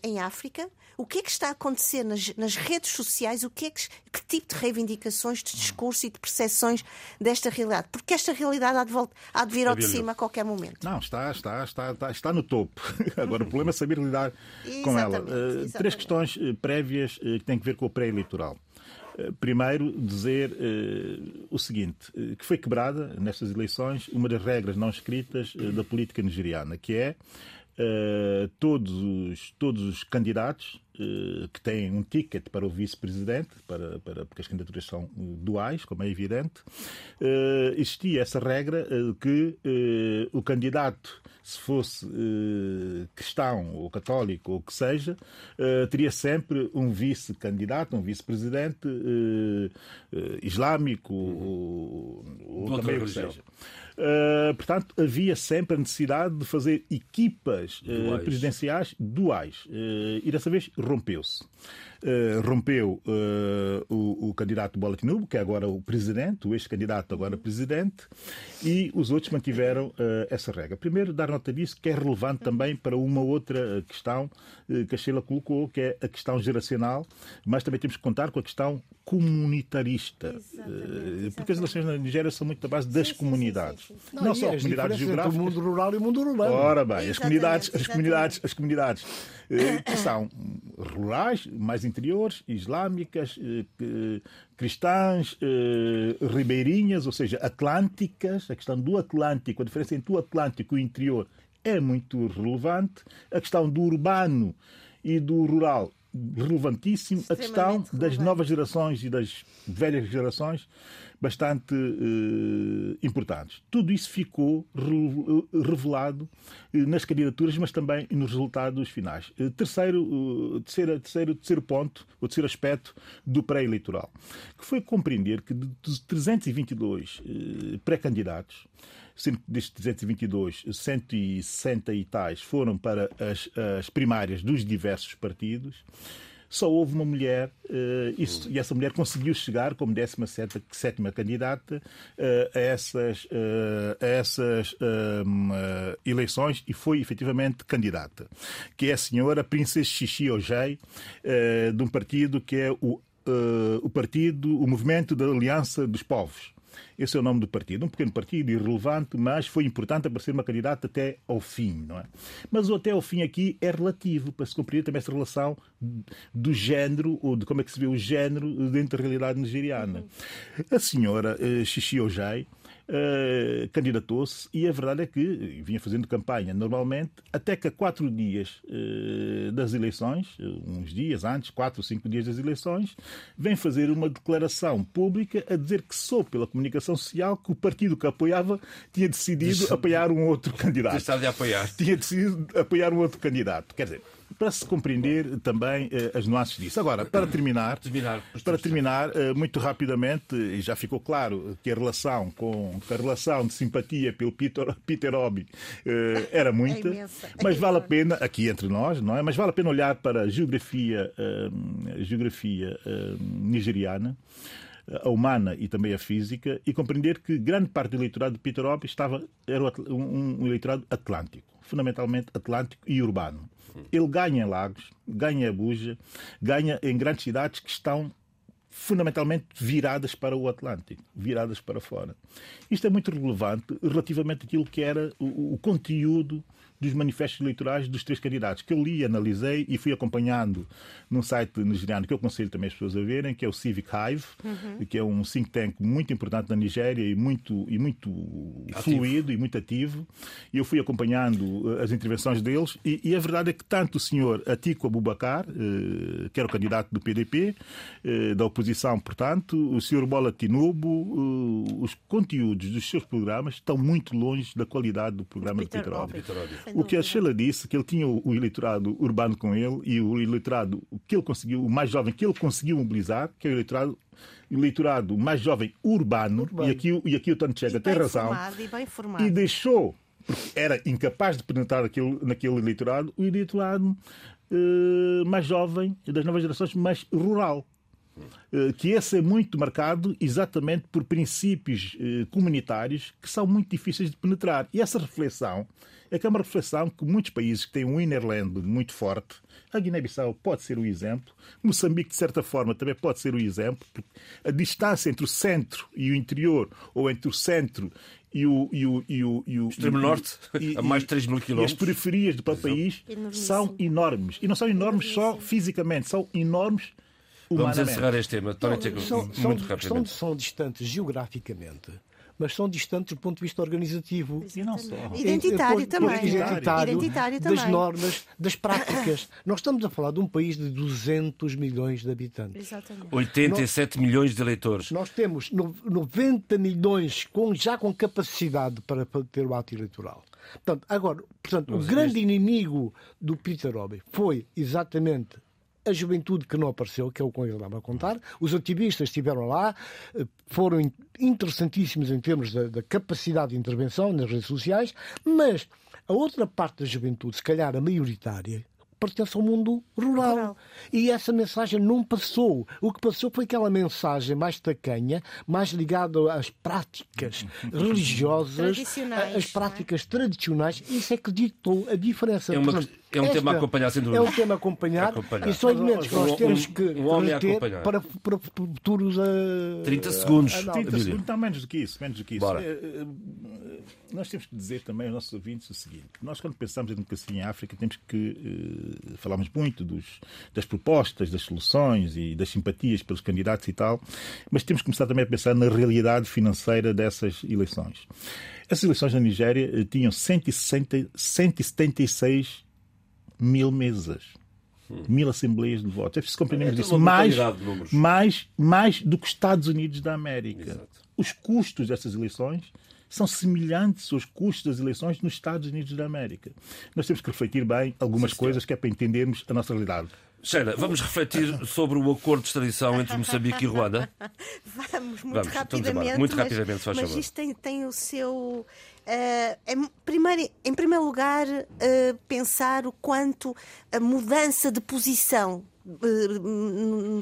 em África, o que é que está a acontecer nas, nas redes sociais, o que, é que, que, tipo de reivindicações, de discurso e de percepções desta realidade? Porque esta realidade há de, volta, há de vir ao de cima a qualquer momento. Não, está, está, está, está, está no topo. Agora, o problema é saber lidar com ela. Uh, três questões uh, prévias uh, que têm a ver com o pré-eleitoral. Primeiro, dizer uh, o seguinte: que foi quebrada nestas eleições uma das regras não escritas da política nigeriana, que é uh, todos, os, todos os candidatos uh, que têm um ticket para o vice-presidente, para, para, porque as candidaturas são duais, como é evidente, uh, existia essa regra que o candidato, se fosse cristão ou católico ou o que seja, teria sempre um vice-candidato, um vice-presidente islâmico ou, ou também o que seja. Uh, portanto, havia sempre a necessidade de fazer equipas uh, presidenciais duais. Uh, e dessa vez rompeu-se. rompeu o, o, candidato Bola Tinubu, que é agora o presidente, o ex-candidato agora presidente, e os outros mantiveram essa regra. Primeiro, dar nota disso, que é relevante também para uma outra questão que a Sheila colocou, que é a questão geracional, mas também temos que contar com a questão comunitarista. Exatamente, Porque as eleições na Nigéria são muito da base das sim, comunidades. Sim, sim, não, não só comunidades geográficas. o mundo rural e o mundo urbano. Ora bem, as comunidades, as comunidades, as comunidades eh, que são rurais, mais interiores, islâmicas, eh, cristãs, eh, ribeirinhas, ou seja, atlânticas, a questão do Atlântico, a diferença entre o Atlântico e o interior é muito relevante. A questão do urbano e do rural relevantíssimo a questão das novas gerações e das velhas gerações bastante eh, importantes. Tudo isso ficou revelado eh, nas candidaturas, mas também nos resultados finais. Eh, terceiro, terceiro, terceiro, terceiro ponto, o terceiro aspecto do pré-eleitoral, que foi compreender que de 322 pré-candidatos, sendo que destes 322, 160 e tais foram para as, as primárias dos diversos partidos só houve uma mulher uh, e essa mulher conseguiu chegar como 17 sétima candidata uh, a essas, uh, a essas ehm, eleições e foi efetivamente candidata, que é a senhora Princesa Xixi Ojei, de um partido que é o, o partido, o Movimento da Aliança dos Povos. Esse é o nome do partido. Um pequeno partido, irrelevante, mas foi importante aparecer uma candidata até ao fim. Não é? Mas o até ao fim aqui é relativo, para se compreender também essa relação do género, ou de como é que se vê o género dentro da realidade nigeriana. A senhora uh, Xixi Ojai, uh, candidatou-se e a verdade é que vinha fazendo campanha normalmente, até que a quatro dias uh, das eleições, uns dias antes, quatro ou cinco dias das eleições, vem fazer uma declaração pública a dizer que sou pela comunicação social que o partido que apoiava tinha decidido apoiar um outro candidato. De apoiar. Tinha decidido apoiar um outro candidato. Quer dizer, para se compreender também uh, as nuances disso. Agora, para terminar, terminar para terminar uh, muito rapidamente, e já ficou claro que a relação com a relação de simpatia pelo Peter, Peter Hobby uh, era muita, é mas vale a pena aqui entre nós, não é? Mas vale a pena olhar para a geografia, geografia nigeriana. a humana e também a física, e compreender que grande parte do eleitorado de Peter Obi estava, era um, um eleitorado atlântico, fundamentalmente atlântico e urbano. Ele ganha em Lagos, ganha em Abuja, ganha em grandes cidades que estão fundamentalmente viradas para o Atlântico, viradas para fora. Isto é muito relevante relativamente àquilo que era o, o conteúdo dos manifestos eleitorais dos três candidatos, que eu li, analisei e fui acompanhando num site nigeriano que eu aconselho também as pessoas a verem, que é o Civic Hive, uhum. que é um think tank muito importante na Nigéria e muito, e muito fluido e muito ativo. E eu fui acompanhando eh, as intervenções deles e, e a verdade é que tanto o senhor Atiku Abubakar, eh, que era o candidato do PDP, eh, da oposição, portanto, o senhor Bola Tinubu, os conteúdos dos seus programas estão muito longe da qualidade do programa do Peter, Peter o que a Sheila disse, que ele tinha o eleitorado urbano com ele e o eleitorado que ele conseguiu, o mais jovem que ele conseguiu mobilizar, que é o eleitorado, eleitorado mais jovem urbano, urbano. E, aqui, e aqui o Tony Chega tem razão, e, e deixou, porque era incapaz de penetrar naquele, naquele eleitorado, o eleitorado uh, mais jovem, das novas gerações, mais rural. eh, que esse é muito marcado exatamente por princípios eh, comunitários que são muito difíceis de penetrar. E essa reflexão é que é uma reflexão que muitos países que têm um innerland muito forte, a Guiné-Bissau pode ser o exemplo, Moçambique, de certa forma, também pode ser o exemplo, porque a distância entre o centro e o interior, ou entre o centro e o, e o, e o, e o extremo norte, e, a mais de 3 mil quilómetros. E as periferias do país são enormes. E não são enormes só fisicamente, são enormes Vamos encerrar este tema. Tony, não, são, muito são, rapidamente. São, são distantes geograficamente mas são distantes do ponto de vista organizativo. E não só. Identitário também. Identitário, identitário das também. normas, das práticas. Nós estamos a falar de um país de 200 milhões de habitantes. Exatamente. 87 nós, milhões de eleitores. Nós temos 90 milhões com, já com capacidade para, para ter o ato eleitoral. Portanto, agora, portanto, o grande inimigo do Peter Robbie foi exatamente a juventude que não apareceu, que é o que ele estava a contar. Os ativistas estiveram lá, eh, foram interessantíssimos em termos da, da capacidade de intervenção nas redes sociais, mas a outra parte da juventude, se calhar a maioritária, pertence ao mundo rural. rural. E essa mensagem não passou. O que passou foi aquela mensagem mais tacanha, mais ligada às práticas religiosas, às práticas é? tradicionais. Isso é que ditou a diferença. É uma... Portanto, é um tema a acompanhar, sem dúvida. É um tema a acompanhar, acompanhar. e são elementos que nós temos que um, um reter para, para futuros. Uh, 30 segundos. 30 segundos, não, menos do que isso. Menos do que isso. Bora. Nós temos que dizer também aos nossos ouvintes o seguinte: nós, quando pensamos em democracia em África, temos que. Uh, falamos muito dos, das propostas, das soluções e das simpatias pelos candidatos e tal, mas temos que começar também a pensar na realidade financeira dessas eleições. Essas eleições na Nigéria tinham 160, 176 mil mesas. Mil assembleias de votos. É preciso compreendermos é, isso. Mais, mais, mais do que os Estados Unidos da América. Exato. Os custos dessas eleições são semelhantes aos custos das eleições nos Estados Unidos da América. Nós temos que refletir bem algumas Sim, coisas que é para entendermos a nossa realidade. Sheila, vamos refletir sobre o acordo de extradição entre Moçambique e Ruanda? Vamos, muito vamos, rapidamente. Muito rapidamente, mas, mas isto tem, tem o seu Uh, em, primeiro, em primeiro lugar, uh, pensar o quanto a mudança de posição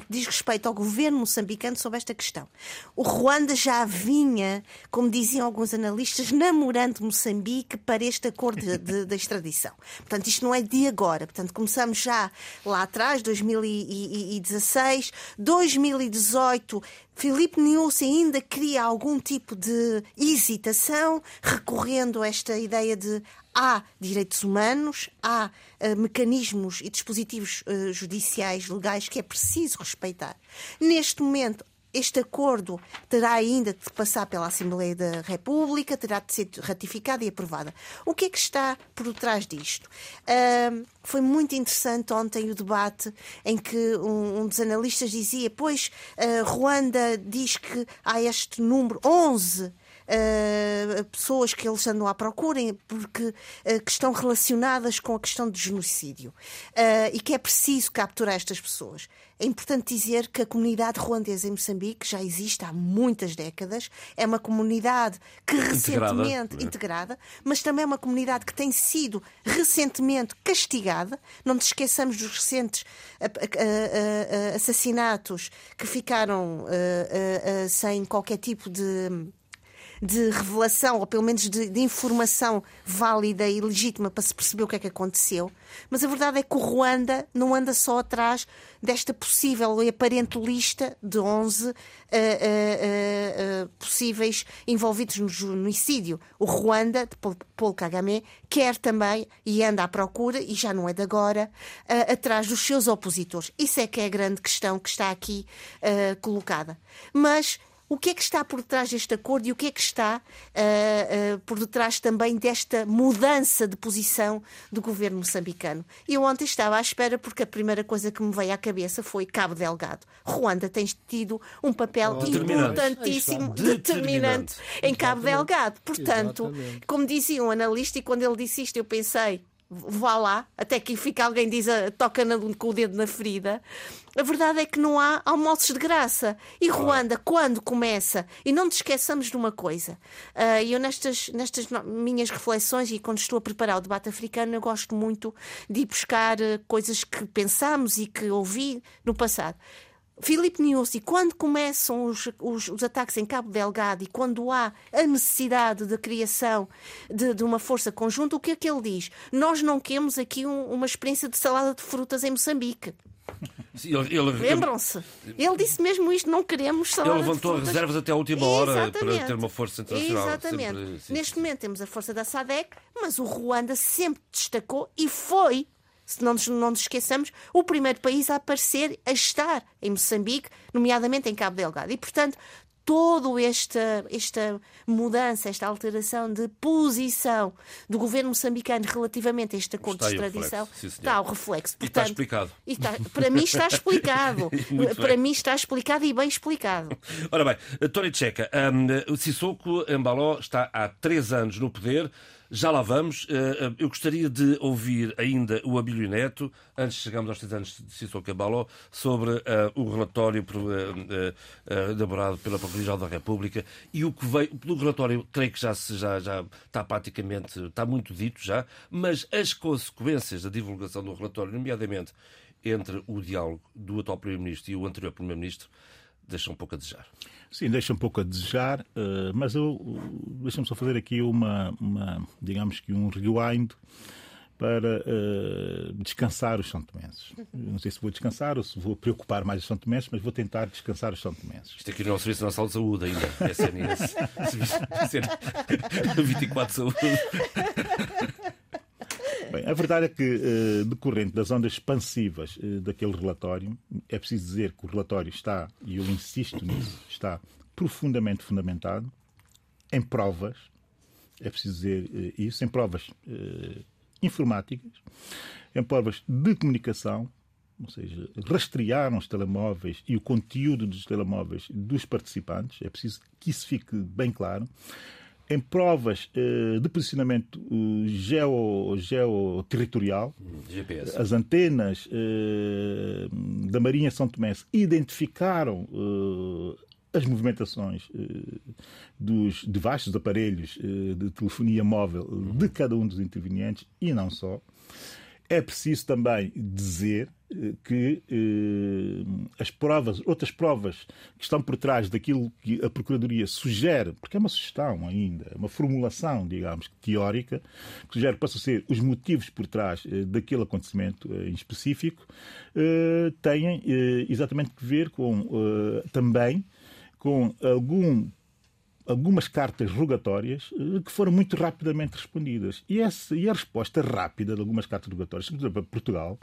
diz respeito ao governo moçambicano sobre esta questão. O Ruanda já vinha, como diziam alguns analistas, namorando Moçambique para este acordo de extradição. Portanto, isto não é de agora. Portanto, começamos já lá atrás, 2016, 2018. Filipe Niusi ainda cria algum tipo de hesitação, recorrendo a esta ideia de há direitos humanos, há uh, mecanismos e dispositivos uh, judiciais legais que é preciso respeitar. Neste momento, este acordo terá ainda de passar pela Assembleia da República, terá de ser ratificada e aprovada. O que é que está por trás disto? Uh, foi muito interessante ontem o debate em que um, um dos analistas dizia: pois, uh, Ruanda diz que há este número 11 uh, pessoas que eles andam à procura, porque uh, que estão relacionadas com a questão do genocídio uh, e que é preciso capturar estas pessoas. É importante dizer que a comunidade ruandesa em Moçambique já existe há muitas décadas. É uma comunidade que recentemente integrada, integrada mas também é uma comunidade que tem sido recentemente castigada. Não nos esqueçamos dos recentes assassinatos que ficaram sem qualquer tipo de de revelação, ou pelo menos de, de, informação válida e legítima para se perceber o que é que aconteceu. Mas a verdade é que o Ruanda não anda só atrás desta possível e aparente lista de 11 uh, uh, uh, possíveis envolvidos no genocídio. O Ruanda, de Paul Kagame, quer também e anda à procura, e já não é de agora, uh, atrás dos seus opositores. Isso é que é a grande questão que está aqui uh, colocada. Mas o que é que está por detrás deste acordo e o que é que está uh, uh, por detrás também desta mudança de posição do governo moçambicano. Eu ontem estava à espera porque a primeira coisa que me veio à cabeça foi Cabo Delgado. Ruanda tem tido um papel oh, importantíssimo, determinante, em Cabo Delgado. Portanto, Exatamente. como dizia um analista, e quando ele disse isto eu pensei, vá lá, até que fica alguém diz, toca na, com o dedo na ferida. A verdade é que não há almoços de graça. E Ruanda, quando começa, e não nos esqueçamos de uma coisa, uh, eu nestas, nestas minhas reflexões e quando estou a preparar o debate africano, eu gosto muito de ir buscar uh, coisas que pensamos e que ouvi no passado. Filipe Nyusi, quando começam os, os, os, ataques em Cabo Delgado e quando há a necessidade da criação de, de, uma força conjunta, o que é que ele diz? Nós não queremos aqui um, uma experiência de salada de frutas em Moçambique. Lembram-se? Ele disse mesmo isto: não queremos salada Ele levantou reservas até a última hora Exatamente. para ter uma força internacional. Exatamente. Sempre, Neste momento temos a força da SADEC, mas o Ruanda sempre destacou e foi se não nos, não nos esqueçamos, o primeiro país a aparecer, a estar em Moçambique, nomeadamente em Cabo Delgado. E, portanto, toda esta, esta mudança, esta alteração de posição do governo moçambicano relativamente a este acordo de extradição está ao reflexo. Portanto, e está explicado. E está, para mim está explicado. para mim está explicado e bem explicado. Ora bem, Tony Checa, um, o Sissoko Embaló está há três anos no poder. Já lá vamos. Eh, eh, eu gostaria de ouvir ainda o Abílio Neto, antes de chegarmos aos três anos de Cícero Cabaló, sobre uh, o relatório elaborado pela Procuradoria-Geral da República e o que veio. O relatório, creio que já, já, já está praticamente. está muito dito já, mas as consequências da divulgação do relatório, nomeadamente entre o diálogo do atual Primeiro-Ministro e o anterior Primeiro-Ministro, deixam um pouco a desejar. Sim, deixa um pouco a desejar, uh, mas eu deixa-me só fazer aqui uma, uma, digamos que um rewind para uh, descansar os São Tomenses. Não sei se vou descansar ou se vou preocupar mais os São Tomenses, mas vou tentar descansar os São Tomenses. Isto aqui não é o Serviço Nacional de Saúde ainda, SNS. 24 Saúde. Bem, a verdade é que, uh, decorrente das ondas expansivas uh, daquele relatório, é preciso dizer que o relatório está, e eu insisto nisso, está profundamente fundamentado em provas, é preciso dizer uh, isso, em provas informáticas, em provas de comunicação, ou seja, rastrearam os telemóveis e o conteúdo dos telemóveis dos participantes, é preciso que isso fique bem claro em provas uh, de posicionamento uh, geo, geoterritorial, GPS. as antenas uh, da Marinha São Tomé identificaram as movimentações dos de vastos aparelhos de telefonia móvel de cada um dos intervenientes e não só. É preciso também dizer eh, que eh, as provas, outras provas que estão por trás daquilo que a Procuradoria sugere, porque é uma sugestão ainda, uma formulação, digamos, teórica, que sugere possam ser os motivos por trás eh, daquele acontecimento eh, em específico, eh, têm eh, exatamente que ver com também com algum algumas cartas rogatórias eh, que foram muito rapidamente respondidas. E, essa, e a resposta rápida de algumas cartas rogatórias, por exemplo, Portugal,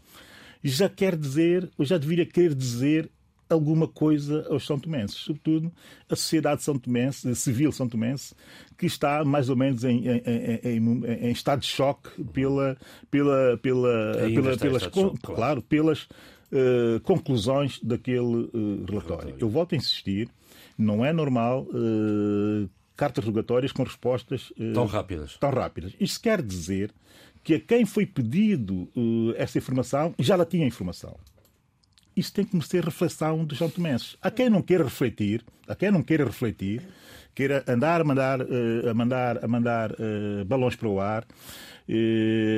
já quer dizer, ou já deveria querer dizer alguma coisa aos São Tomenses, sobretudo a sociedade São Tomense, civil São Tomense, que está mais ou menos em, em, em, em estado de choque pela, pela, pela, pela pelas, claro. pelas uh, conclusões daquele uh, relatório. Eu volto a insistir, não é normal uh, cartas rogatórias com respostas tão rápidas. Tão rápidas. Isto quer dizer que a quem foi pedido essa informação já lá tinha informação. Isso tem que merecer reflexão dos São Tomenses. A quem não queira refletir, a quem não queira refletir, queira andar a mandar, a mandar, a mandar balões para o ar,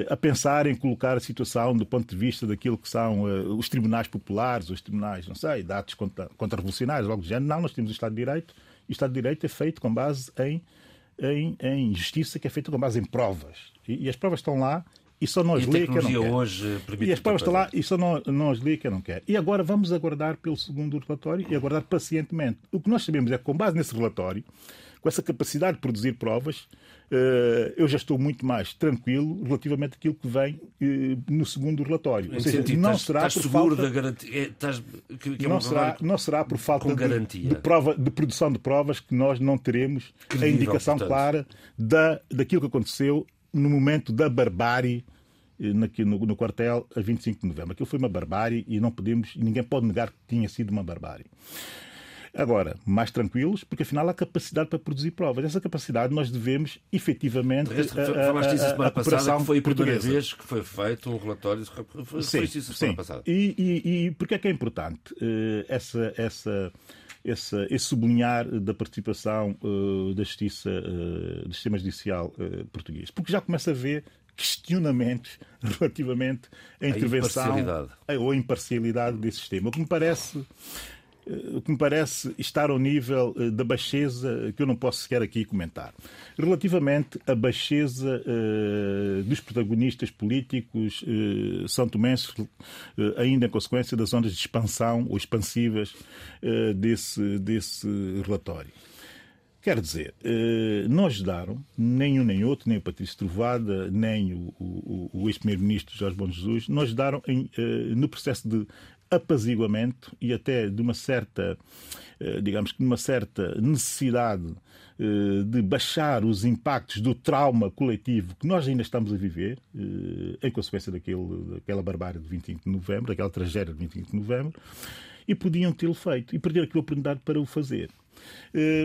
a pensar em colocar a situação do ponto de vista daquilo que são os tribunais populares, os tribunais, não sei, dados contra-revolucionários, logo de género. Não, nós temos o Estado de Direito e o Estado de Direito é feito com base em, em, em justiça, que é feito com base em provas. E, e as provas estão lá e só nós lê que não quero. hoje e as provas estão lá e só nós, nós lê que eu não quero. E agora vamos aguardar pelo segundo relatório e aguardar pacientemente. O que nós sabemos é que, com base nesse relatório, com essa capacidade de produzir provas, eh, eu já estou muito mais tranquilo relativamente àquilo que vem eh, no segundo relatório. Ou seja, sentido, não estás, será estás por seguro falta... da garantia. É, estás... que, é não, será, não será por falta de, de, prova, de produção de provas que nós não teremos Credível, a indicação portanto. clara da, daquilo que aconteceu no momento da barbárie eh, no, no, quartel a 25 de novembro. Aquilo foi uma barbárie e não podemos, ninguém pode negar que tinha sido uma barbárie. Agora, mais tranquilos, porque afinal há capacidade para produzir provas. Essa capacidade nós devemos efetivamente. Resto, a, falaste isso a semana passada, que foi a primeira portuguesa. vez que foi feito um relatório. Foi, sim, isso a semana sim. passada. E, e, e porquê é que é importante essa. essa esse, esse, sublinhar da participação uh, da justiça, uh, do sistema judicial uh, português. Porque já começa a haver questionamentos relativamente à intervenção ou à imparcialidade desse sistema. O que me parece o que me parece estar ao nível eh, da baixeza que eu não posso sequer aqui comentar. Relativamente à baixeza uh, dos protagonistas políticos são tomenses, ainda em consequência das ondas de expansão ou expansivas desse, desse relatório. Quer dizer, não ajudaram nem um nem outro, nem o Patrício Trovada, nem o, o, o ex-primeiro-ministro Jorge Bom Jesus, não ajudaram em, no processo de apaziguamento e até de uma certa, eh, digamos que de uma certa necessidade eh, de baixar os impactos do trauma coletivo que nós ainda estamos a viver, eh, em consequência daquele, daquela barbárie de 25 de novembro, daquela tragédia de 25 de novembro, e podiam tê-lo feito e perder aquela oportunidade para o fazer.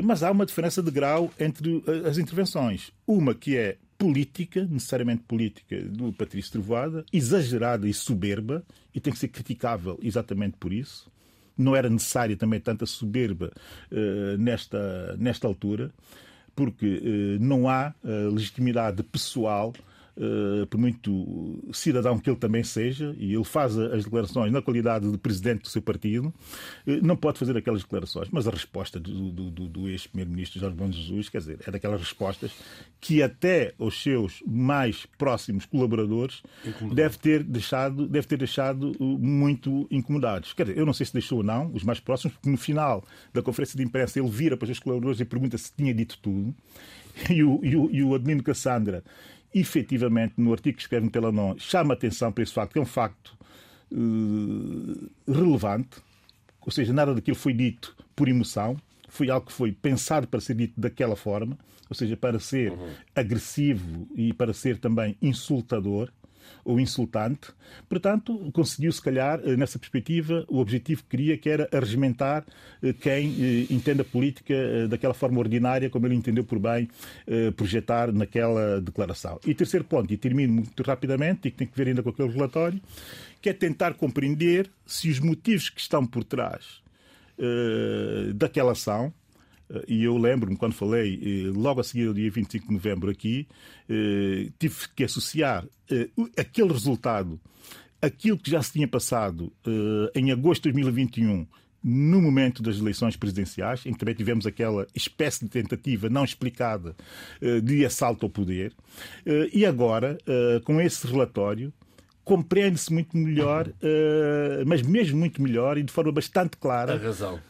Mas há uma diferença de grau entre as intervenções. Uma que é política, necessariamente política, do Patrício Trovoada, exagerada e soberba, e tem que ser criticável exatamente por isso. Não era necessária também tanta soberba uh, nesta, nesta altura, porque não há legitimidade pessoal por muito cidadão que ele também seja, e ele faz as declarações na qualidade de presidente do seu partido, uh, não pode fazer aquelas declarações. Mas a resposta do, do, do, do ex-primeiro-ministro Jorge Bom Jesus, quer dizer, é daquelas respostas que até os seus mais próximos colaboradores deve ter deixado, deve ter deixado uh, muito incomodados. Quer dizer, eu não sei se deixou ou não, os mais próximos, porque no final da conferência de imprensa ele vira para os seus colaboradores e pergunta se tinha dito tudo. E o, e o, e o Admino Cassandra efetivamente, no artigo que escreve no Telanon, chama atenção para esse facto, que é um facto uh, relevante, ou seja, nada daquilo foi dito por emoção, foi algo que foi pensado para ser dito daquela forma, ou seja, para ser uhum. agressivo e para ser também insultador ou insultante. Portanto, conseguiu, se calhar, eh, nessa perspectiva, o objetivo que queria, que era arregimentar eh, quem eh, entende a política daquela forma ordinária, como ele entendeu por bem projetar naquela declaração. E terceiro ponto, e termino muito rapidamente, e que tem que ver ainda com aquele relatório, que é tentar compreender se os motivos que estão por trás daquela ação, e eu lembro-me, quando falei, eh, logo a seguir ao dia 25 de novembro aqui, eh, tive que associar aquele resultado aquilo que já se tinha passado em agosto de 2021 no momento das eleições presidenciais, em que também tivemos aquela espécie de tentativa não explicada de assalto ao poder, e agora, com esse relatório, compreende-se muito melhor, mas mesmo muito melhor e de forma bastante clara, a razão,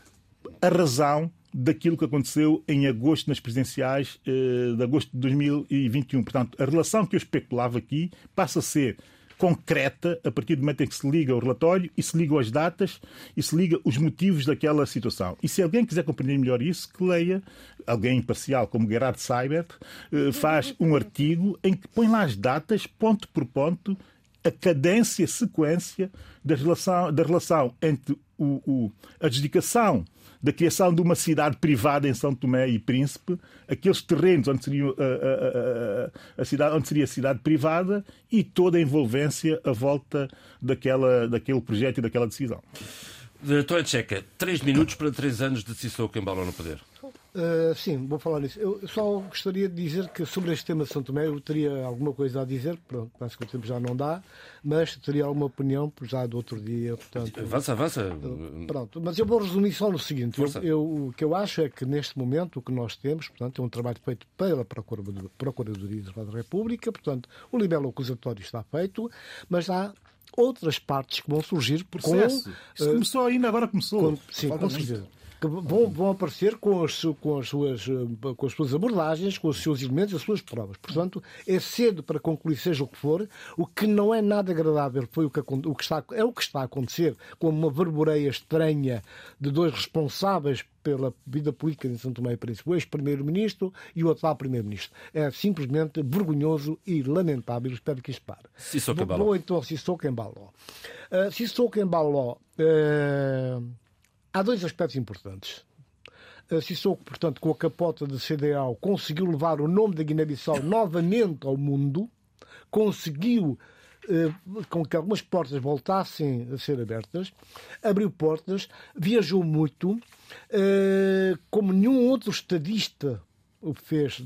a razão daquilo que aconteceu em agosto nas presidenciais eh, de agosto de 2021. Portanto, a relação que eu especulava aqui passa a ser concreta a partir do momento em que se liga o relatório e se ligam as datas e se liga os motivos daquela situação. E se alguém quiser compreender melhor isso, que leia, alguém imparcial como Gerard Seibert, eh, faz um artigo em que põe lá as datas, ponto por ponto, a cadência, a sequência da relação, da relação entre o, o, a dedicação da criação de uma cidade privada em São Tomé e Príncipe, aqueles terrenos onde seria a, a, a, a, cidade, onde seria a cidade privada e toda a envolvência à volta daquela, daquele projeto e daquela decisão. Doutora Tcheca, três minutos para três anos de Sissoko Embalo no poder. Uh, sim, vou falar nisso. Eu só gostaria de dizer que sobre este tema de São Tomé eu teria alguma coisa a dizer, pronto, parece que o tempo já não dá, mas teria alguma opinião já do outro dia. Portanto, avança, avança. Uh, pronto, mas eu vou resumir só no seguinte: eu, eu, o que eu acho é que neste momento o que nós temos, portanto, é um trabalho feito pela Procuradoria da República, portanto, o libelo acusatório está feito, mas há outras partes que vão surgir. Processo. Com, uh, começou ainda, agora começou. Com, sim, com certeza que vão, vão aparecer com as, com, as suas, com as suas abordagens, com os seus elementos, as suas provas. Portanto, é cedo para concluir, seja o que for, o que não é nada agradável foi o que, o que está, é o que está a acontecer, com uma verboreia estranha de dois responsáveis pela vida política de São Tomé e Príncipe, o ex-primeiro-ministro e o atual primeiro-ministro. É simplesmente vergonhoso e lamentável. Espero que isto pare. Sissoko Embaló. Vou então Sissoko Embaló. Uh, Sissoko Embaló... Uh, Há dois aspectos importantes. A Sissoko, portanto, com a capota de CDAO, conseguiu levar o nome da Guiné-Bissau novamente ao mundo, conseguiu eh, com que algumas portas voltassem a ser abertas, abriu portas, viajou muito, eh, como nenhum outro estadista o fez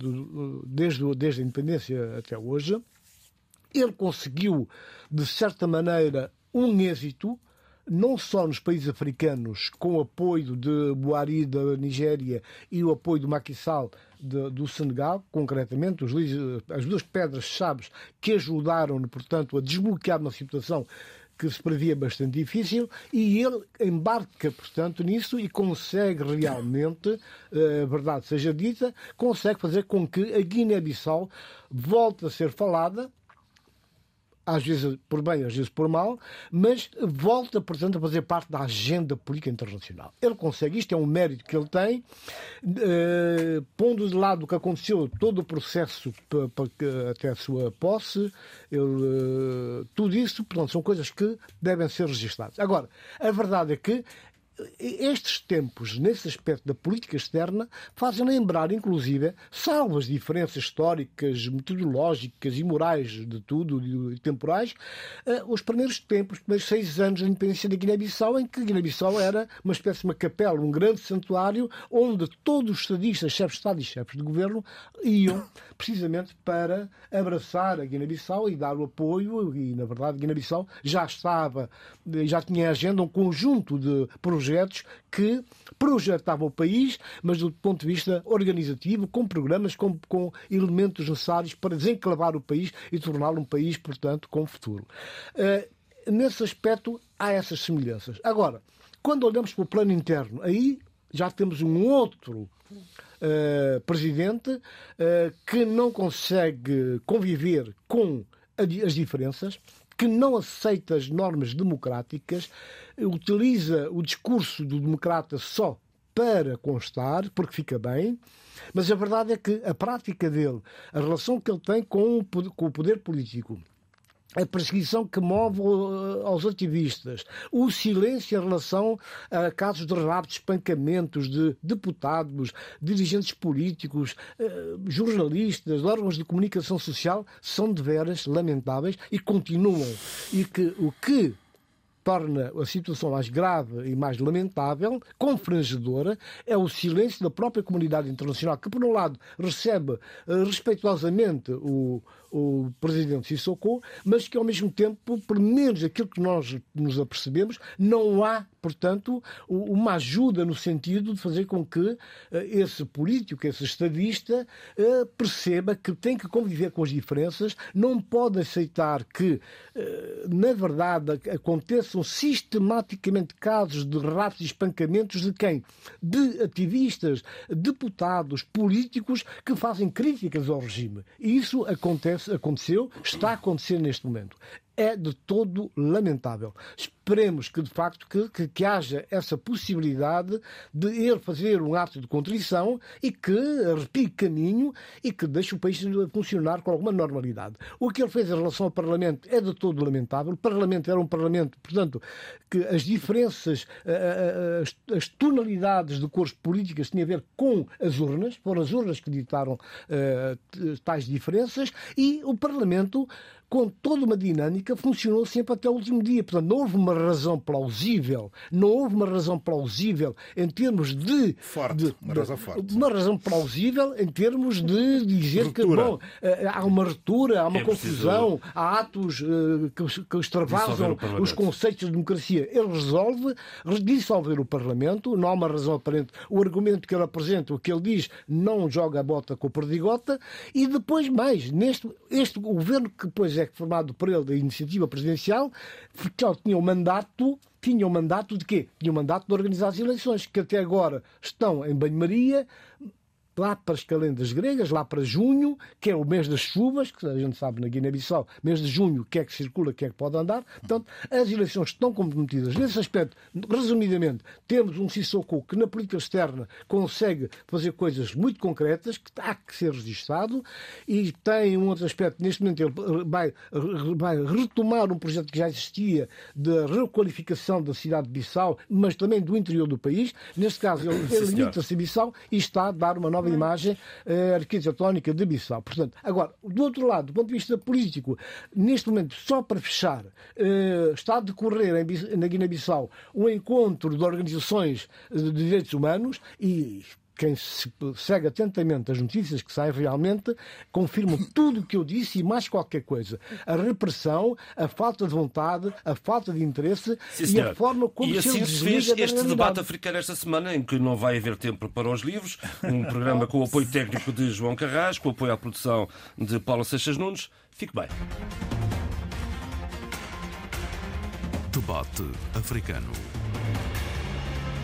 desde, desde a independência até hoje. Ele conseguiu, de certa maneira, um êxito não só nos países africanos, com o apoio de Buhari da Nigéria e o apoio do Macky Sall de, do Senegal, concretamente, os, as duas pedras-chaves que ajudaram, portanto, a desbloquear uma situação que se previa bastante difícil, e ele embarca, portanto, nisso e consegue realmente, eh, a verdade seja dita, consegue fazer com que a Guiné-Bissau volte a ser falada às vezes por bem, às vezes por mal, mas volta, portanto, a fazer parte da agenda política internacional. Ele consegue, isto é um mérito que ele tem, eh, pondo de lado o que aconteceu, todo o processo até a sua posse, ele, eh, tudo isso, portanto, são coisas que devem ser registradas. Agora, a verdade é que estes tempos, nesse aspecto da política externa, fazem lembrar, inclusive, salvo as diferenças históricas, metodológicas e morais de tudo, e temporais, eh, os primeiros tempos, os primeiros seis anos da independência da Guiné-Bissau, em que Guiné-Bissau era uma espécie de uma capela, um grande santuário, onde todos os estadistas, chefes de Estado e chefes de governo, iam precisamente para abraçar a Guiné-Bissau e dar o apoio, e, na verdade, Guiné-Bissau já estava, já tinha em agenda um conjunto de projetos projetos que projetavam o país, mas do ponto de vista organizativo, com programas, com, com elementos necessários para desenclavar o país e torná-lo um país, portanto, com futuro. Uh, nesse aspecto, há essas semelhanças. Agora, quando olhamos para o plano interno, aí já temos um outro uh, presidente uh, que não consegue conviver com as diferenças, que não aceita as normas democráticas, utiliza o discurso do democrata só para constar, porque fica bem, mas a verdade é que a prática dele, a relação que ele tem com o poder político, a perseguição que move uh, aos ativistas, o silêncio em relação a casos de raptos, espancamentos de deputados, dirigentes políticos, uh, jornalistas, órgãos de comunicação social, são de veras lamentáveis e continuam. E que o que torna a situação mais grave e mais lamentável, confrangedora, é o silêncio da própria comunidade internacional, que, por um lado, recebe uh, respeituosamente o, o presidente Sissoko, mas que, ao mesmo tempo, pelo menos aquilo que nós nos apercebemos, não há portanto, uma ajuda no sentido de fazer com que eh, esse político, esse estadista, eh, perceba que tem que conviver com as diferenças, não pode aceitar que, eh, na verdade, aconteçam sistematicamente casos de raptos e espancamentos de quem? De ativistas, deputados, políticos que fazem críticas ao regime. E isso acontece, aconteceu, está a acontecer neste momento é de todo lamentável. Esperemos que, de facto, que, que, que, haja essa possibilidade de ele fazer um ato de contrição e que repique caminho e que deixe o país funcionar com alguma normalidade. O que ele fez em relação ao Parlamento é de todo lamentável. O Parlamento era um Parlamento, portanto, que as diferenças, as, as tonalidades de cores políticas tinham a ver com as urnas, foram as urnas que ditaram uh, tais diferenças e o Parlamento com toda uma dinâmica, funcionou sempre até o último dia. Portanto, não houve uma razão plausível, não houve uma razão plausível em termos de. Forte, de, uma razão forte. Uma razão plausível em termos de dizer Ruptura. que, bom, eh, há uma ruptura, há uma é confusão, preciso... há atos uh, que, que extravasam os conceitos de democracia. Ele resolve dissolver o Parlamento, não há uma razão aparente. O argumento que ele apresenta, o que ele diz, não joga a bota com a perdigota, e depois mais, neste este governo que depois é formado por ele da iniciativa presidencial, porque ele tinha o mandato tinha o mandato de quê? Tinha o mandato de organizar as eleições, que até agora estão em banho-maria, lá para as calendas gregas, lá para junho, que é o mês das chuvas, que a gente sabe na Guiné-Bissau, mês de junho, o que é que circula, o que é que pode andar. Portanto, as eleições estão comprometidas. Nesse aspecto, resumidamente, temos um Sissoko que na política externa consegue fazer coisas muito concretas, que há que ser registado, e tem um outro aspecto, neste momento ele vai, vai retomar um projeto que já existia de requalificação da cidade de Bissau, mas também do interior do país. Neste caso, ele, ele limita-se a Bissau e está a dar uma nova imagem uh, arquitetónica de Bissau. Portanto, agora, do outro lado, do ponto de vista político, neste momento, só para fechar, uh, está a decorrer em, na Guiné-Bissau um encontro de organizações de direitos humanos e quem segue atentamente as notícias que saem realmente confirma tudo o que eu disse e mais qualquer coisa. A repressão, a falta de vontade, a falta de interesse Sim, e a forma como e se assim se fez este debate africano esta semana, em que não vai haver tempo para os livros, um programa com o apoio técnico de João Carrás, com o apoio à produção de Paulo Seixas Nunes. Fique bem. Debate africano.